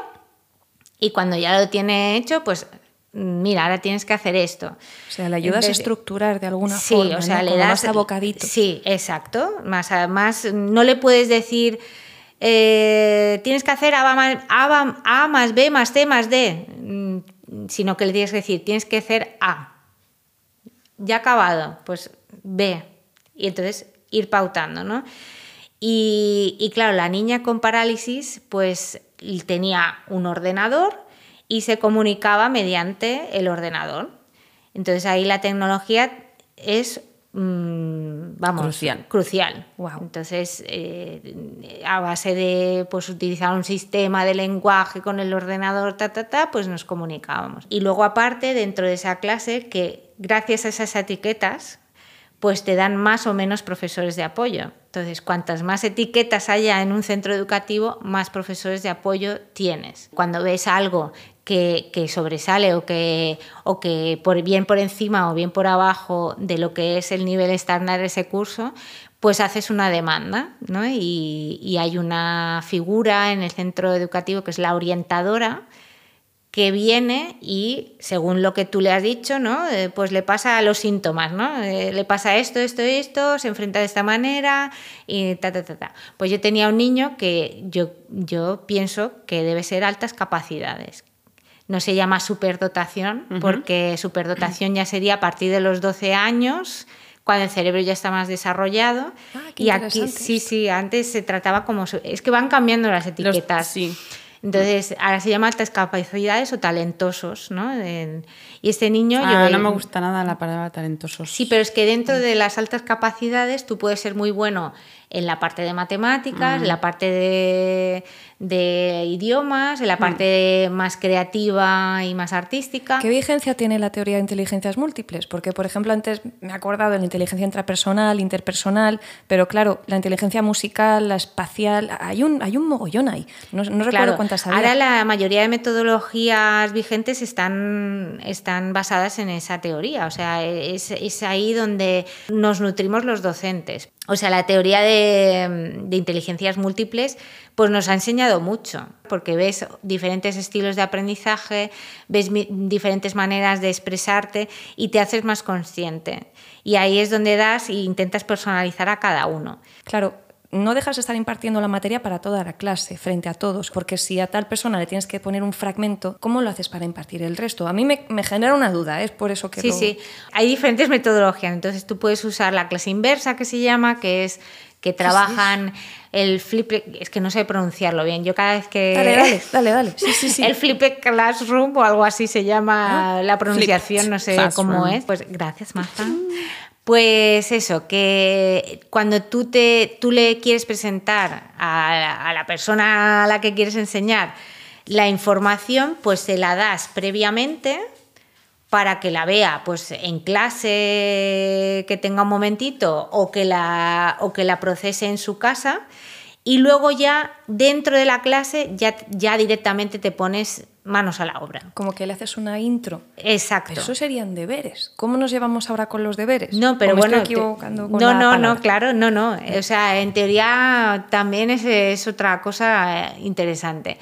y cuando ya lo tiene hecho, pues mira, ahora tienes que hacer esto. O sea, le ayudas a estructurar de alguna sí, forma, o sea, ¿no? le Como das más. Sí, exacto. Más además, no le puedes decir eh, tienes que hacer A más, A va- A más B más C más D, mm, sino que le tienes que decir tienes que hacer A. Ya acabado, pues B. Y entonces ir pautando, ¿no? Y, y claro, la niña con parálisis, pues tenía un ordenador y se comunicaba mediante el ordenador. Entonces ahí la tecnología es, mm, vamos, Crucial. crucial. Entonces, eh, a base de pues, utilizar un sistema de lenguaje con el ordenador, ta, ta, ta, pues nos comunicábamos. Y luego aparte, dentro de esa clase, que gracias a esas etiquetas, pues te dan más o menos profesores de apoyo. Entonces, cuantas más etiquetas haya en un centro educativo, más profesores de apoyo tienes. Cuando ves algo que, sobresale o que, o que por, bien por encima o bien por abajo de lo que es el nivel estándar de ese curso, pues haces una demanda ¿no? y, y hay una figura en el centro educativo que es la orientadora, que viene y según lo que tú le has dicho, ¿no? Eh, pues le pasa a los síntomas, ¿no? Eh, le pasa esto, esto, esto, se enfrenta de esta manera y ta, ta, ta, ta. Pues yo tenía un niño que yo, yo pienso que debe ser altas capacidades. No se llama superdotación, porque superdotación ya sería a partir de los 12 años, cuando el cerebro ya está más desarrollado. Ah, qué y aquí sí, sí, antes se trataba como... Es que van cambiando las Los- etiquetas. sí. Entonces, ahora se llama altas capacidades o talentosos, ¿no? En- y este niño... Ah, no me gusta nada la palabra talentosos. Sí, pero es que dentro de las altas capacidades tú puedes ser muy bueno en la parte de matemáticas, en la parte de, de idiomas, en la parte más creativa y más artística. ¿Qué vigencia tiene la teoría de inteligencias múltiples? Porque, por ejemplo, antes me he acordado de la inteligencia intrapersonal, interpersonal, pero claro, la inteligencia musical, la espacial, hay un, hay un mogollón ahí. No, no recuerdo cuántas había. ahora la mayoría de metodologías vigentes están, están basadas en esa teoría, o sea, es, es ahí donde nos nutrimos los docentes. O sea, la teoría de, de inteligencias múltiples pues nos ha enseñado mucho, porque ves diferentes estilos de aprendizaje, ves diferentes maneras de expresarte y te haces más consciente. Y ahí es donde das e intentas personalizar a cada uno. Claro, no dejas de estar impartiendo la materia para toda la clase, frente a todos, porque si a tal persona le tienes que poner un fragmento, ¿cómo lo haces para impartir el resto? A mí me, me genera una duda, ¿eh? es por eso que Sí, lo- sí. Hay diferentes metodologías. Entonces tú puedes usar la clase inversa, que se llama, que es que trabajan el flip, es que no sé pronunciarlo bien. Yo cada vez que Dale, dale, dale, dale. Sí, sí, sí. el flipped classroom o algo así se llama la pronunciación, Flipped no sé classroom. cómo es. Pues gracias, Marta. Pues eso, que cuando tú, te, tú le quieres presentar a, a la persona a la que quieres enseñar la información, pues se la das previamente para que la vea pues en clase que tenga un momentito o que la, o que la procese en su casa y luego ya dentro de la clase ya, ya directamente te pones manos a la obra. Como que le haces una intro. Exacto. Pero eso serían deberes. ¿Cómo nos llevamos ahora con los deberes? No, pero ¿O me bueno. Estoy equivocando te- con no, la no, palabra? no, claro, no, no. O sea, en teoría también es, es otra cosa eh, interesante.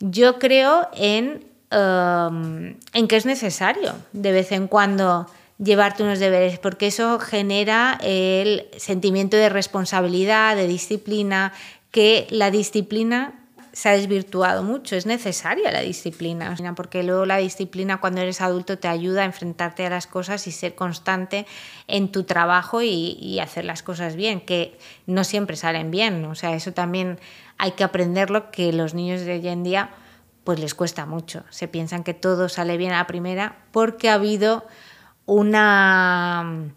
Yo creo en, um, en que es necesario de vez en cuando llevarte unos deberes, porque eso genera el sentimiento de responsabilidad, de disciplina, que la disciplina se ha desvirtuado mucho. Es necesaria la disciplina, porque luego la disciplina cuando eres adulto te ayuda a enfrentarte a las cosas y ser constante en tu trabajo y, y hacer las cosas bien, que no siempre salen bien. O sea, eso también hay que aprenderlo, que los niños de hoy en día pues les cuesta mucho. Se piensan que todo sale bien a la primera porque ha habido una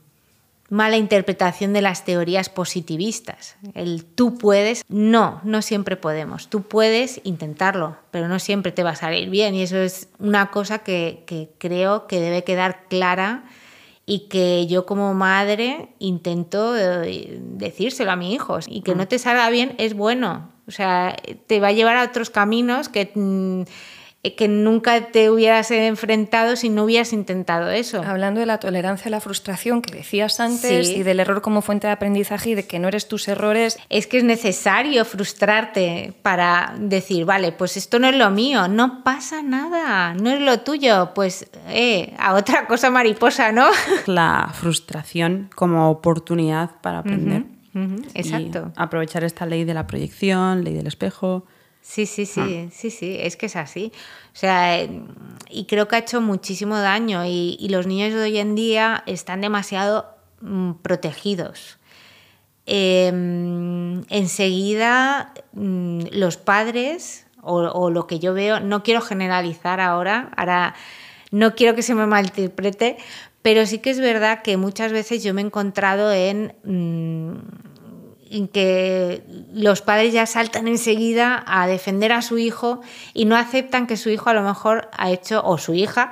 mala interpretación de las teorías positivistas. El tú puedes, no, no siempre podemos. Tú puedes intentarlo, pero no siempre te va a salir bien. Y eso es una cosa que, que creo que debe quedar clara y que yo como madre intento eh, decírselo a mis hijos. Y que no te salga bien es bueno. O sea, te va a llevar a otros caminos que... mm, que nunca te hubieras enfrentado si no hubieras intentado eso. Hablando de la tolerancia a la frustración que decías antes Sí. y del error como fuente de aprendizaje y de que no eres tus errores. Es que es necesario frustrarte para decir, vale, pues esto no es lo mío, no pasa nada, no es lo tuyo, pues eh, a otra cosa mariposa, ¿no? La frustración como oportunidad para aprender. Exacto. aprovechar esta ley de la proyección, ley del espejo. Sí, sí, sí, sí, sí, es que es así. O sea, y creo que ha hecho muchísimo daño y, y los niños de hoy en día están demasiado mm, protegidos. Eh, enseguida mm, los padres, o, o lo que yo veo, no quiero generalizar ahora, ahora no quiero que se me malinterprete, pero sí que es verdad que muchas veces yo me he encontrado en... mm, en que los padres ya saltan enseguida a defender a su hijo y no aceptan que su hijo a lo mejor ha hecho, o su hija,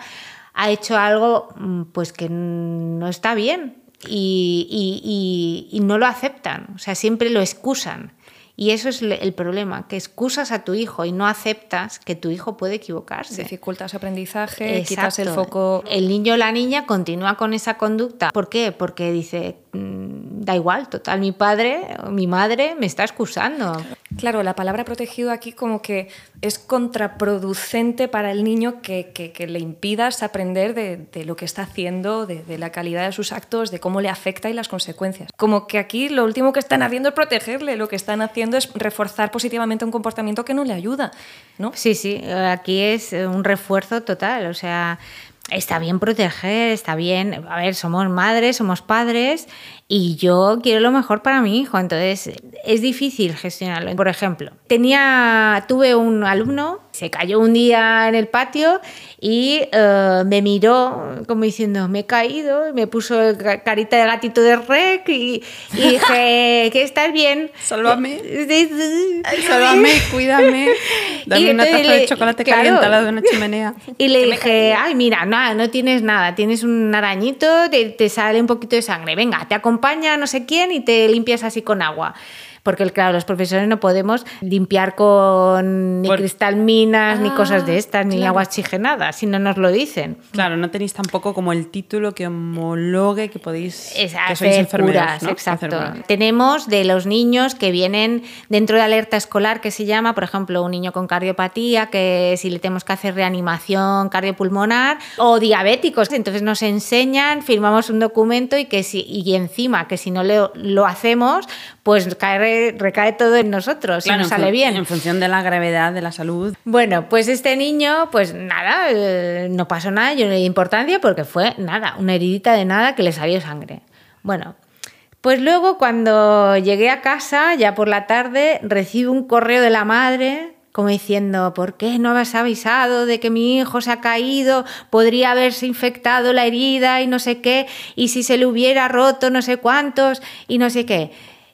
ha hecho algo mm, pues que no está bien y- y no lo aceptan, o sea, siempre lo excusan. Y eso es el problema, que excusas a tu hijo y no aceptas que tu hijo puede equivocarse. Dificultas aprendizaje, quitas el foco. El niño o la niña continúa con esa conducta. ¿Por qué? Porque dice, "Mm, da igual, total, mi padre o mi madre me está excusando. Claro, la palabra protegido aquí como que es contraproducente para el niño que, que- que le impidas aprender de, de lo que está haciendo, de, de la calidad de sus actos, de cómo le afecta y las consecuencias. Como que aquí lo último que están haciendo es protegerle, lo que están haciendo es reforzar positivamente un comportamiento que no le ayuda, ¿no? Sí, sí, aquí es eh, un refuerzo total, o sea, está bien proteger, está bien, a ver, somos madres, somos padres y yo quiero lo mejor para mi hijo, entonces es difícil gestionarlo. Por ejemplo, tenía, tuve un alumno, se cayó un día en el patio y eh, me miró como diciendo, me he caído, y me puso ca- carita de gatito de rec y, y dije, que estás bien. Sálvame. Sí, sí. Sálvame, cuídame. Dame Y una taza de le- chocolate claro. caliente al lado de una chimenea. Y le dije, ay, mira, nada, no tienes nada, tienes un arañito, te, te sale un poquito de sangre, venga, te acompaña no sé quién y te limpias así con agua. Porque, claro, los profesores no podemos limpiar con ni Por- cristalminas, ni Ah, cosas de estas, ni agua oxigenada, si no nos lo dicen. Claro, no tenéis tampoco como el título que homologue que podéis. Es que sois curas, ¿no? exacto. Tenemos de los niños que vienen dentro de alerta escolar, que se llama, por ejemplo, un niño con cardiopatía, que si le tenemos que hacer reanimación cardiopulmonar, o diabéticos. Entonces nos enseñan, firmamos un documento y que si, y encima que si no lo, lo hacemos, pues cae- recae todo en nosotros, Claro, si nos sale bien. En función de la gravedad de la salud. Bueno, pues este niño, pues nada, eh, no pasó nada, yo no le di importancia porque fue nada, una heridita de nada que le salió sangre. Bueno, pues luego cuando llegué a casa, ya por la tarde, recibo un correo de la madre como diciendo, ¿por qué no habéis avisado de que mi hijo se ha caído? Podría haberse infectado la herida y no sé qué, y si se le hubiera roto no sé cuántos y no sé qué.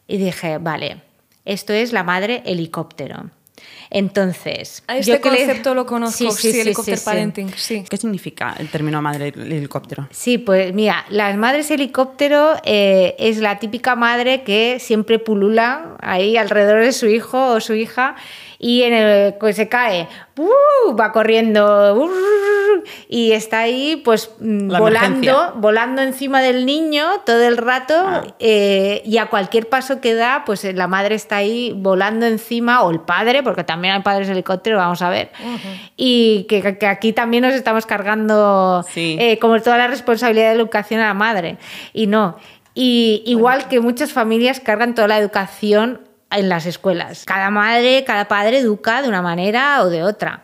Y dije, vale, esto es la madre helicóptero. Entonces, A este yo que le- concepto lo conozco, Sí, sí, sí, parenting, sí. ¿Qué significa el término madre helicóptero? Sí, pues mira, las madres helicóptero eh, es la típica madre que siempre pulula ahí alrededor de su hijo o su hija y en el pues se cae, ¡uh! va corriendo ¡uh! y está ahí pues mm, La volando, emergencia. volando encima del niño todo el rato Ah. eh, y a cualquier paso que da pues eh, la madre está ahí volando encima o el padre, porque también hay padres helicóptero, vamos a ver, y que, que aquí también nos estamos cargando Sí. eh, como toda la responsabilidad de la educación a la madre. Y no. Y igual que muchas familias cargan toda la educación en las escuelas. Cada madre, cada padre educa de una manera o de otra.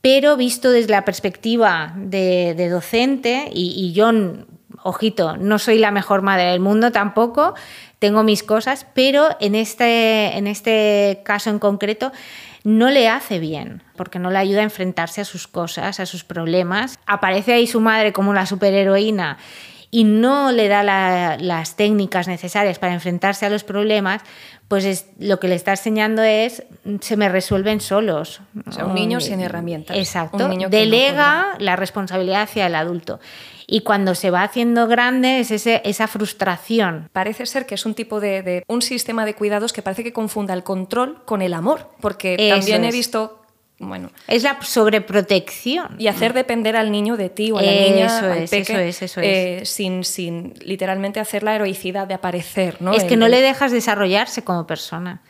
Pero visto desde la perspectiva de, docente, y, yo, ojito, no soy la mejor madre del mundo tampoco, tengo mis cosas, pero en este, en este caso en concreto no le hace bien, porque no le ayuda a enfrentarse a sus cosas, a sus problemas. Aparece ahí su madre como la superheroína y no le da la- las técnicas necesarias para enfrentarse a los problemas, pues es- lo que le está enseñando es se me resuelven solos. O sea, un niño sin herramientas. Exacto. Un niño que no Delega la responsabilidad hacia el adulto. Y cuando se va haciendo grande es ese- esa frustración. Parece ser que es un tipo de, de- un sistema de cuidados que parece que confunda el control con el amor, porque Eso también he visto, bueno, Es la sobreprotección. y hacer depender al niño de ti o a la Eso niña, al es, peque, eso es, eso es. eh, sin, sin literalmente hacer la heroicidad de aparecer, ¿no? Es que no le dejas desarrollarse como persona.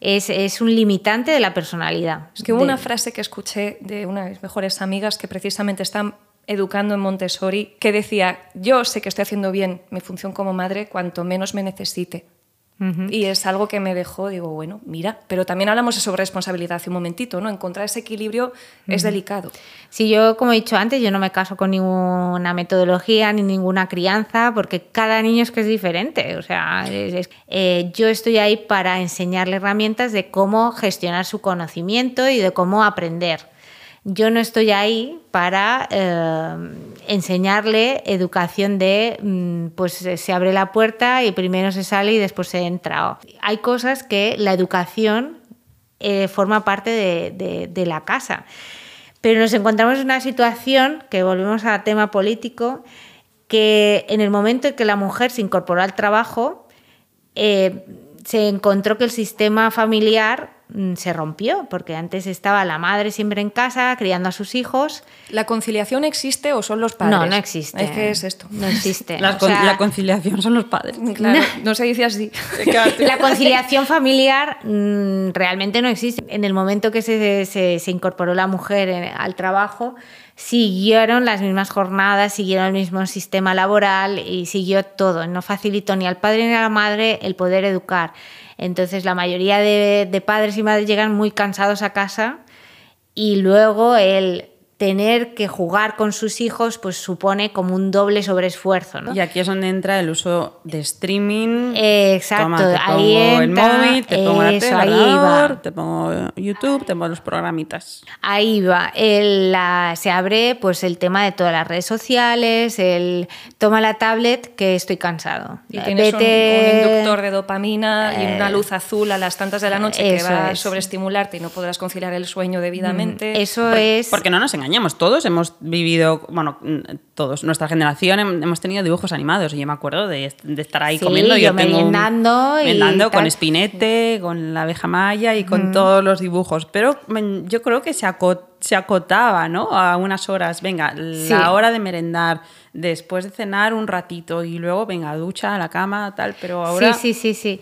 Es, es un limitante de la personalidad. Es que hubo De- una frase que escuché de una de mis mejores amigas que precisamente están educando en Montessori que decía, yo sé que estoy haciendo bien mi función como madre cuanto menos me necesite. Y es algo que me dejó, digo, bueno, mira, pero también hablamos de sobre responsabilidad hace un momentito, ¿no? Encontrar ese equilibrio es delicado. Sí, yo, como he dicho antes, yo no me caso con ninguna metodología ni ninguna crianza, porque cada niño es que es diferente. O sea, es- es- eh, yo estoy ahí para enseñarle herramientas de cómo gestionar su conocimiento y de cómo aprender. Yo no estoy ahí para eh, enseñarle educación de, mm, pues eh, se abre la puerta y primero se sale y después se entra. Hay cosas que la educación eh, forma parte de- la casa. Pero nos encontramos en una situación, que volvemos al tema político, que en el momento en que la mujer se incorporó al trabajo, eh, se encontró que el sistema familiar se rompió, porque antes estaba la madre siempre en casa criando a sus hijos. ¿La conciliación existe o son los padres? No, no existe. Es que es esto. No existe. La, O sea, la conciliación son los padres. Claro, no se dice así. la conciliación familiar mm, realmente no existe. En el momento que se, se- se incorporó la mujer en- al trabajo, siguieron las mismas jornadas, siguieron el mismo sistema laboral y siguió todo. No facilitó ni al padre ni a la madre el poder educar. Entonces la mayoría de, padres y madres llegan muy cansados a casa y luego el tener que jugar con sus hijos pues supone como un doble sobreesfuerzo. ¿no? Y aquí es donde entra el uso de streaming. Eh, exacto, Toma, te pongo ahí el entra móvil, te pongo la eso, tele, el ahí ordenador, va. te pongo YouTube, te pongo los programitas. Ahí va, el- la- se abre pues el tema de todas las redes sociales, el toma la tablet que estoy cansado. Y tienes un, Vete- un inductor de dopamina y una luz azul a las tantas de la noche que va a es. sobreestimularte y no podrás conciliar el sueño debidamente. Eso es... Porque no nos engañemos, todos hemos vivido, bueno, mm, todos, nuestra generación hem- hemos tenido dibujos animados. Y yo me acuerdo de, de estar ahí Sí, comiendo. yo tengo un- merendando y merendando con. Spinete, con la abeja maya y con todos los dibujos. Pero mm, yo creo que se, aco- se acotaba, ¿no? A unas horas. Venga, la hora de merendar, después de cenar un ratito y luego, venga, ducha, a la cama, tal. Pero ahora. Sí, sí, sí, sí.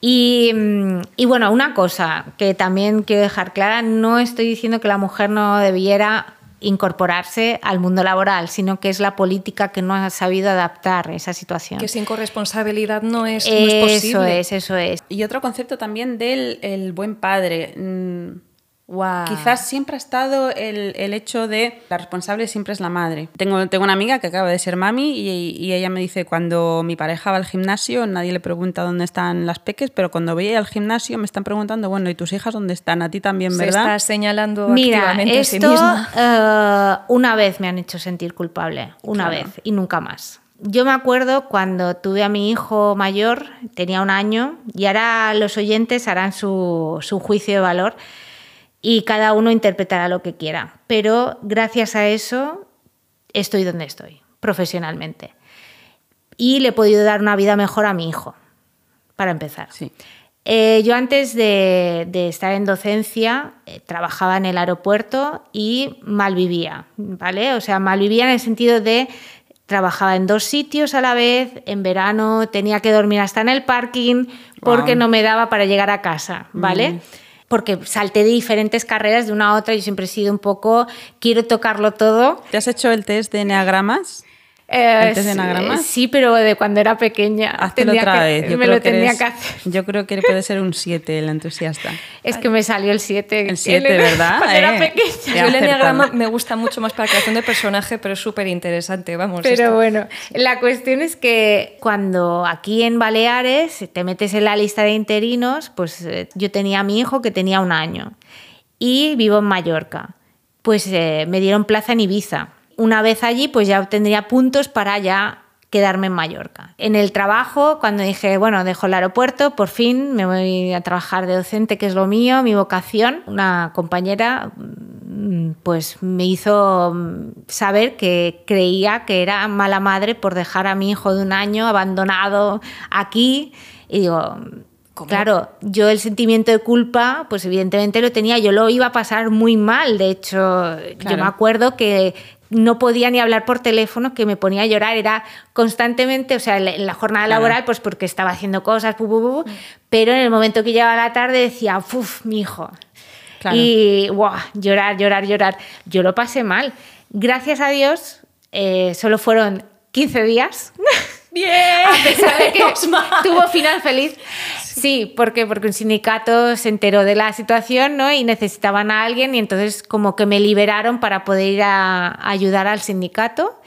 Y, mm, y bueno, una cosa que también quiero dejar clara, no estoy diciendo que la mujer no debiera incorporarse al mundo laboral, sino que es la política que no ha sabido adaptar esa situación. que sin corresponsabilidad no es, no es eso posible. es, eso es. Y otro concepto también del el buen padre. Mm, Guau. Quizás siempre ha estado el, el hecho de la responsable siempre es la madre. Tengo, tengo una amiga que acaba de ser mami y, y ella me dice cuando mi pareja va al gimnasio nadie le pregunta dónde están las peques, pero cuando voy al gimnasio me están preguntando, bueno, ¿y tus hijas dónde están? A ti también, Se ¿verdad? está señalando Mira, activamente a sí esto misma. eh, una vez me han hecho sentir culpable, una vez y nunca más. Yo me acuerdo cuando tuve a mi hijo mayor, tenía un año, y ahora los oyentes harán su, su juicio de valor y cada uno interpretará lo que quiera. Pero gracias a eso estoy donde estoy, profesionalmente. Y le he podido dar una vida mejor a mi hijo, para empezar. Sí. Eh, yo antes de, de estar en docencia eh, trabajaba en el aeropuerto y malvivía, ¿vale? O sea, malvivía en el sentido de trabajaba en dos sitios a la vez, en verano tenía que dormir hasta en el parking porque no me daba para llegar a casa, ¿vale? Porque salté de diferentes carreras de una a otra, yo siempre he sido un poco, quiero tocarlo todo. ¿Te has hecho el test de enneagramas? Eh, ¿El test de enagramas? Sí, pero de cuando era pequeña. Tendría otra que- vez. Yo me creo lo que tendría eres- que hacer. Yo creo que puede ser un 7 el entusiasta. Es que me salió el 7. El 7, ¿verdad? Cuando era Eh. pequeña. Ya. Yo el enneagrama me gusta mucho más para creación de personaje, pero es súper interesante, vamos. Pero esto. bueno, la cuestión es que cuando aquí en Baleares te metes en la lista de interinos, pues eh, yo tenía a mi hijo que tenía un año y vivo en Mallorca. Pues eh, me dieron plaza en Ibiza. Una vez allí, pues ya obtendría puntos para ya quedarme en Mallorca. En el trabajo, cuando dije, bueno, dejo el aeropuerto, por fin me voy a trabajar de docente, que es lo mío, mi vocación, una compañera mm, pues me hizo mm, saber que creía que era mala madre por dejar a mi hijo de un año abandonado aquí. Y digo claro yo el sentimiento de culpa pues evidentemente lo tenía yo lo iba a pasar muy mal. De hecho yo me acuerdo que no podía ni hablar por teléfono, que me ponía a llorar, era constantemente, o sea, en la- jornada Claro. laboral, pues porque estaba haciendo cosas, pu, pero en el momento que llegaba la tarde decía, uff, mi hijo, Claro. y guau, llorar, llorar, llorar. Yo lo pasé mal. Gracias a Dios, eh, solo fueron 15 días. ¡Bien! A pesar de que tuvo final feliz. Sí, ¿por qué? Porque un sindicato se enteró de la situación ¿no? y necesitaban a alguien y entonces como que me liberaron para poder ir a, a ayudar al sindicato.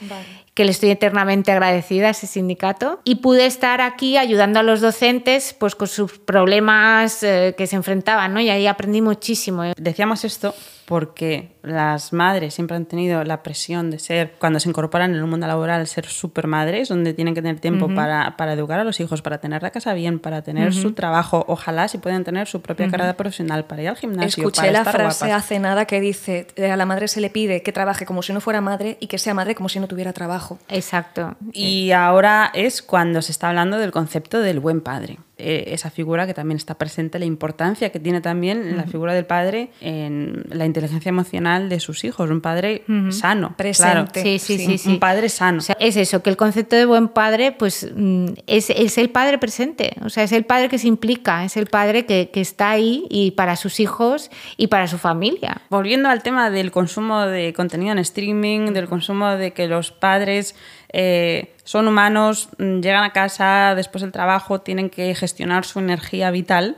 que le estoy eternamente agradecida a ese sindicato y pude estar aquí ayudando a los docentes pues con sus problemas eh, que se enfrentaban ¿no? y ahí aprendí muchísimo. Decíamos esto porque las madres siempre han tenido la presión de ser, cuando se incorporan en el mundo laboral, ser super madres, donde tienen que tener tiempo para, para, educar a los hijos, para tener la casa bien, para tener su trabajo. Ojalá si pueden tener su propia carrera profesional, para ir al gimnasio. Escuché para la estar frase guapas. hace nada que dice: eh, a la madre se le pide que trabaje como si no fuera madre y que sea madre como si no tuviera trabajo. Exacto. Y ahora es cuando se está hablando del concepto del buen padre. Eh, esa figura que también está presente, la importancia que tiene también la figura del padre en la inteligencia emocional de sus hijos. Un padre sano. Presente. claro. Sí, sí, Sí. sí, sí. Un padre sano. O sea, es eso, que el concepto de buen padre, pues mm, es, es el padre presente, o sea, es el padre que se implica, es el padre que, que está ahí y para sus hijos y para su familia. Volviendo al tema del consumo de contenido en streaming, del consumo de que los padres eh, son humanos, mm, llegan a casa después del trabajo, tienen que gestionar su energía vital.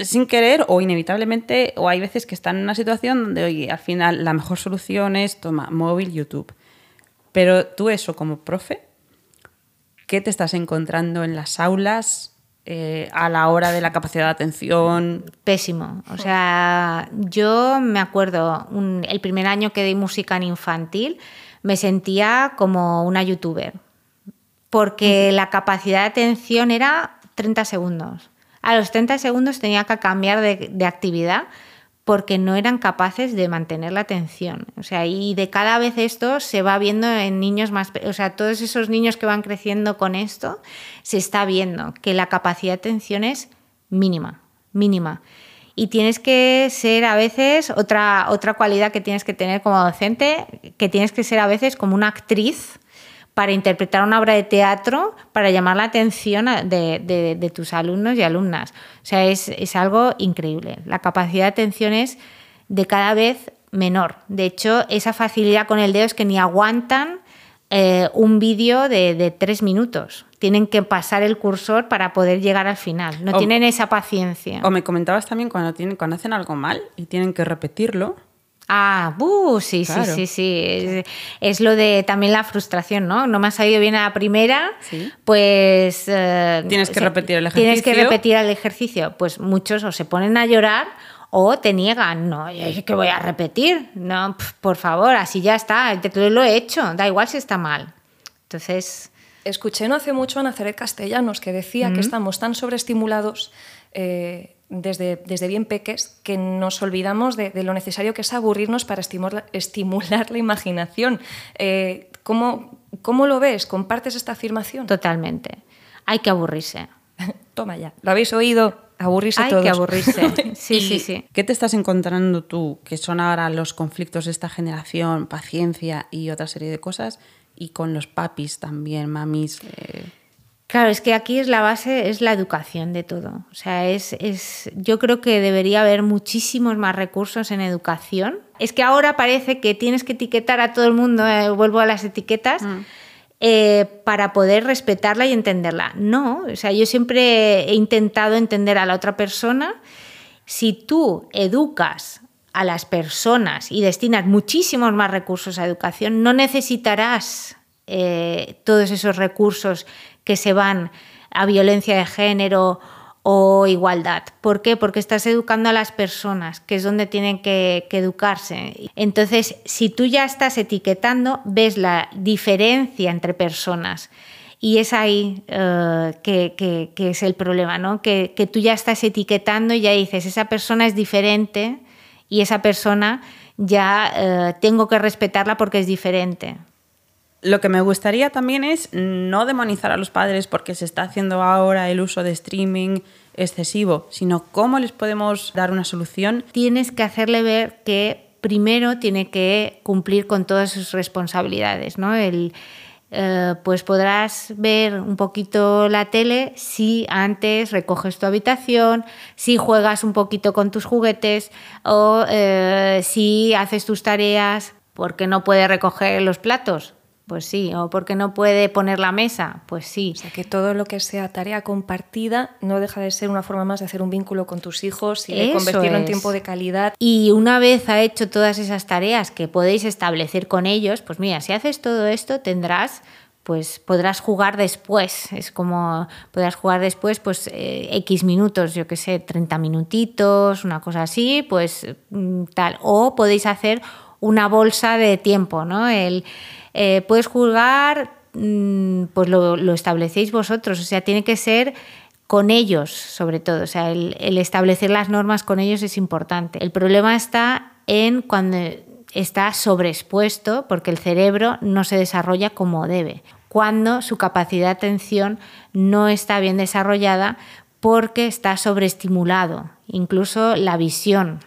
Sin querer o inevitablemente, o hay veces que están en una situación donde, oye, al final la mejor solución es, toma, móvil, YouTube. Pero tú eso como profe, ¿qué te estás encontrando en las aulas eh, a la hora de la capacidad de atención? Pésimo. O sea, yo me acuerdo, un- el primer año que di música en infantil, me sentía como una youtuber, porque la capacidad de atención era 30 segundos. A los 30 segundos tenía que cambiar de, de actividad porque no eran capaces de mantener la atención. O sea, y de cada vez esto se va viendo en niños más, o sea, todos esos niños que van creciendo con esto, se está viendo que la capacidad de atención es mínima, mínima. Y tienes que ser a veces, otra, otra cualidad que tienes que tener como docente, que tienes que ser a veces como una actriz para interpretar una obra de teatro, para llamar la atención de tus alumnos y alumnas. O sea, es, es algo increíble. La capacidad de atención es de cada vez menor. De hecho, esa facilidad con el dedo es que ni aguantan eh, un vídeo de, de tres minutos. Tienen que pasar el cursor para poder llegar al final. No O- tienen esa paciencia. O me comentabas también cuando, tienen, cuando hacen algo mal y tienen que repetirlo. Ah, buh, sí, Claro. sí, sí, sí. Es, es lo de también la frustración, ¿no? No me ha salido bien a la primera, Sí. pues... eh, Tienes que repetir el Tienes que ejercicio. repetir el ejercicio. Pues muchos o se ponen a llorar o te niegan. No, es que voy a repetir. No, por favor, así ya está. Te lo he hecho. Da igual si está mal. Entonces... Escuché no hace mucho a Nazaret Castellanos que decía que estamos tan sobreestimulados eh, desde, desde bien peques que nos olvidamos de, de lo necesario que es aburrirnos para estimular, estimular la imaginación. Eh, ¿cómo, ¿Cómo lo ves? ¿Compartes esta afirmación? Totalmente. Hay que aburrirse. Toma ya. ¿Lo habéis oído? Aburrirse Hay todos. que aburrirse. Sí, ¿Y sí, sí. ¿Qué te estás encontrando tú, que son ahora los conflictos de esta generación, paciencia y otra serie de cosas? Y con los papis también, mamis. eh, Claro, es que aquí es la base, es la educación de todo. O sea, es, es, yo creo que debería haber muchísimos más recursos en educación. Es que ahora parece que tienes que etiquetar a todo el mundo, eh, vuelvo a las etiquetas, eh, para poder respetarla y entenderla. No, o sea, yo siempre he intentado entender a la otra persona. Si tú educas a las personas y destinas muchísimos más recursos a educación, no necesitarás eh, todos esos recursos que se van a violencia de género o igualdad. ¿Por qué? Porque estás educando a las personas, que es donde tienen que, que educarse. Entonces, si tú ya estás etiquetando, ves la diferencia entre personas. Y es ahí eh, que, que- es el problema, ¿no? Que, que tú ya estás etiquetando y ya dices, esa persona es diferente y esa persona ya eh, tengo que respetarla porque es diferente. Lo que me gustaría también es no demonizar a los padres porque se está haciendo ahora el uso de streaming excesivo, sino cómo les podemos dar una solución. Tienes que hacerle ver que primero tiene que cumplir con todas sus responsabilidades, ¿no? El, eh, pues podrás ver un poquito la tele si antes recoges tu habitación, si juegas un poquito con tus juguetes o eh, si haces tus tareas, porque no puede recoger los platos. Pues sí, o porque no puede poner la mesa, pues sí. O sea, que todo lo que sea tarea compartida no deja de ser una forma más de hacer un vínculo con tus hijos y de Eso convertirlo en tiempo de calidad. Y una vez ha hecho todas esas tareas que podéis establecer con ellos, pues mira, si haces todo esto tendrás, pues podrás jugar después. Es como podrás jugar después, pues eh, X minutos, yo qué sé, 30 minutitos, una cosa así, pues mm, tal. O podéis hacer una bolsa de tiempo, ¿no? El, eh, puedes juzgar, mm, pues lo, establecéis vosotros, o sea, tiene que ser con ellos, sobre todo. O sea, el, el, establecer las normas con ellos es importante. El problema está en cuando está sobreexpuesto porque el cerebro no se desarrolla como debe. Cuando su capacidad de atención no está bien desarrollada porque está sobreestimulado, incluso la visión.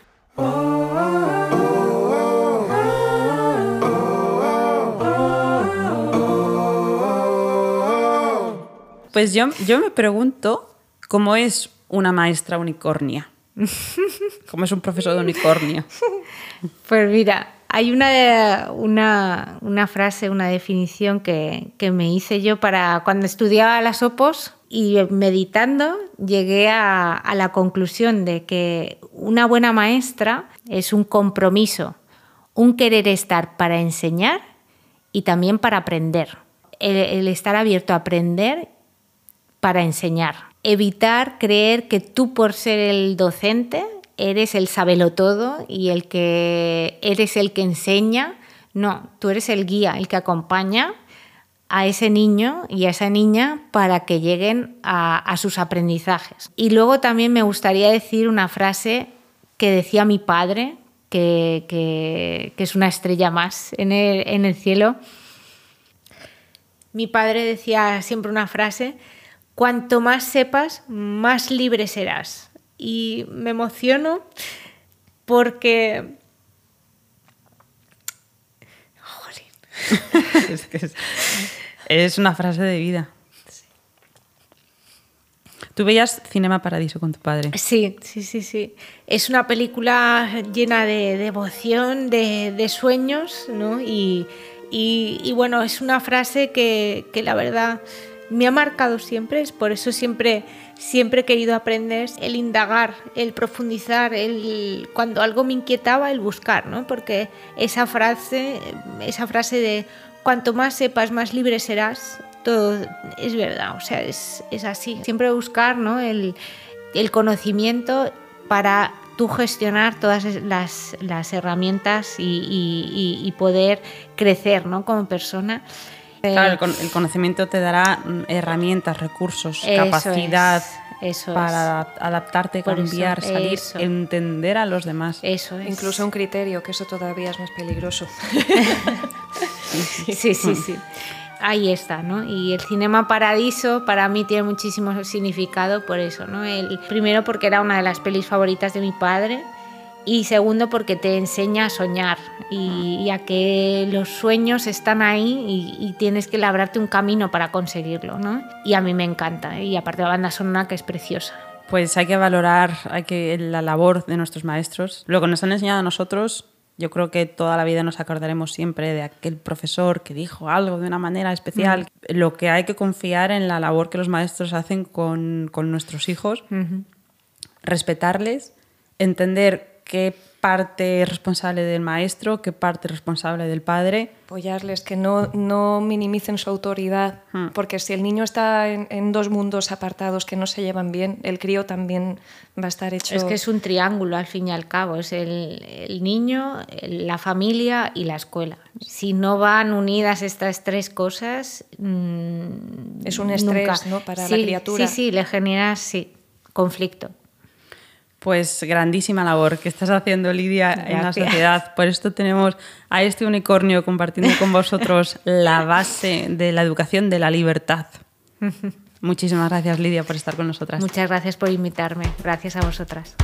Pues yo, yo me pregunto cómo es una maestra unicornia. ¿Cómo es un profesor de unicornio? Pues mira, hay una, una, una frase, una definición que, que, me hice yo para cuando estudiaba las OPOS y meditando llegué a, a la conclusión de que una buena maestra es un compromiso, un querer estar para enseñar y también para aprender. El, el estar abierto a aprender para enseñar. Evitar creer que tú por ser el docente eres el sabelo todo y el que eres el que enseña. No, tú eres el guía, el que acompaña a ese niño y a esa niña para que lleguen a, sus aprendizajes. Y luego también me gustaría decir una frase que decía mi padre, que, es una estrella más en el cielo. Mi padre decía siempre una frase cuanto más sepas, más libre serás. Y me emociono porque... Jolín. es, que es, es, una frase de vida. Sí. ¿Tú veías Cinema Paradiso con tu padre? Sí, sí, sí, sí. Es una película llena de devoción, de, de sueños, ¿no? Y, y, y, bueno, es una frase que, que la verdad me ha marcado siempre, es por eso siempre, siempre he querido aprender el indagar, el profundizar, el, cuando algo me inquietaba, el buscar, ¿no? Porque esa frase, esa frase de cuanto más sepas, más libre serás, todo es verdad, o sea, es, es así. Siempre buscar ¿no? el, el conocimiento para tú gestionar todas las, las herramientas y, y, y, poder crecer ¿no? como persona. Claro, el conocimiento te dará herramientas, recursos, eso capacidad es, eso para es. adaptarte, cambiar, eso, salir, eso. entender a los demás. Eso es. Incluso un criterio, que eso todavía es más peligroso. sí, sí, sí, sí. Ahí está, ¿no? Y el Cinema Paradiso para mí tiene muchísimo significado por eso, ¿no? El, primero porque era una de las pelis favoritas de mi padre y segundo porque te enseña a soñar y, y a que los sueños están ahí y, y, tienes que labrarte un camino para conseguirlo, ¿no? Y a mí me encanta, ¿eh? y aparte la banda sonora que es preciosa. Pues hay que valorar hay que, la labor de nuestros maestros. Lo que nos han enseñado a nosotros, yo creo que toda la vida nos acordaremos siempre de aquel profesor que dijo algo de una manera especial. Mm. Lo que hay que confiar en la labor que los maestros hacen con, con nuestros hijos, respetarles, entender qué parte responsable del maestro, qué parte responsable del padre. Apoyarles, que no, no minimicen su autoridad, hmm. porque si el niño está en, en, dos mundos apartados que no se llevan bien, el crío también va a estar hecho... Es que es un triángulo al fin y al cabo, es el, el niño, la familia y la escuela. Si no van unidas estas tres cosas... Mmm, es un estrés ¿no? para sí, la criatura. Sí, sí, le genera sí, conflicto. Pues grandísima labor que estás haciendo, Lidia, Gracias. en la sociedad. Por esto tenemos a este unicornio compartiendo con vosotros la base de la educación de la libertad. Muchísimas gracias, Lidia, por estar con nosotras. Muchas gracias por invitarme. Gracias a vosotras.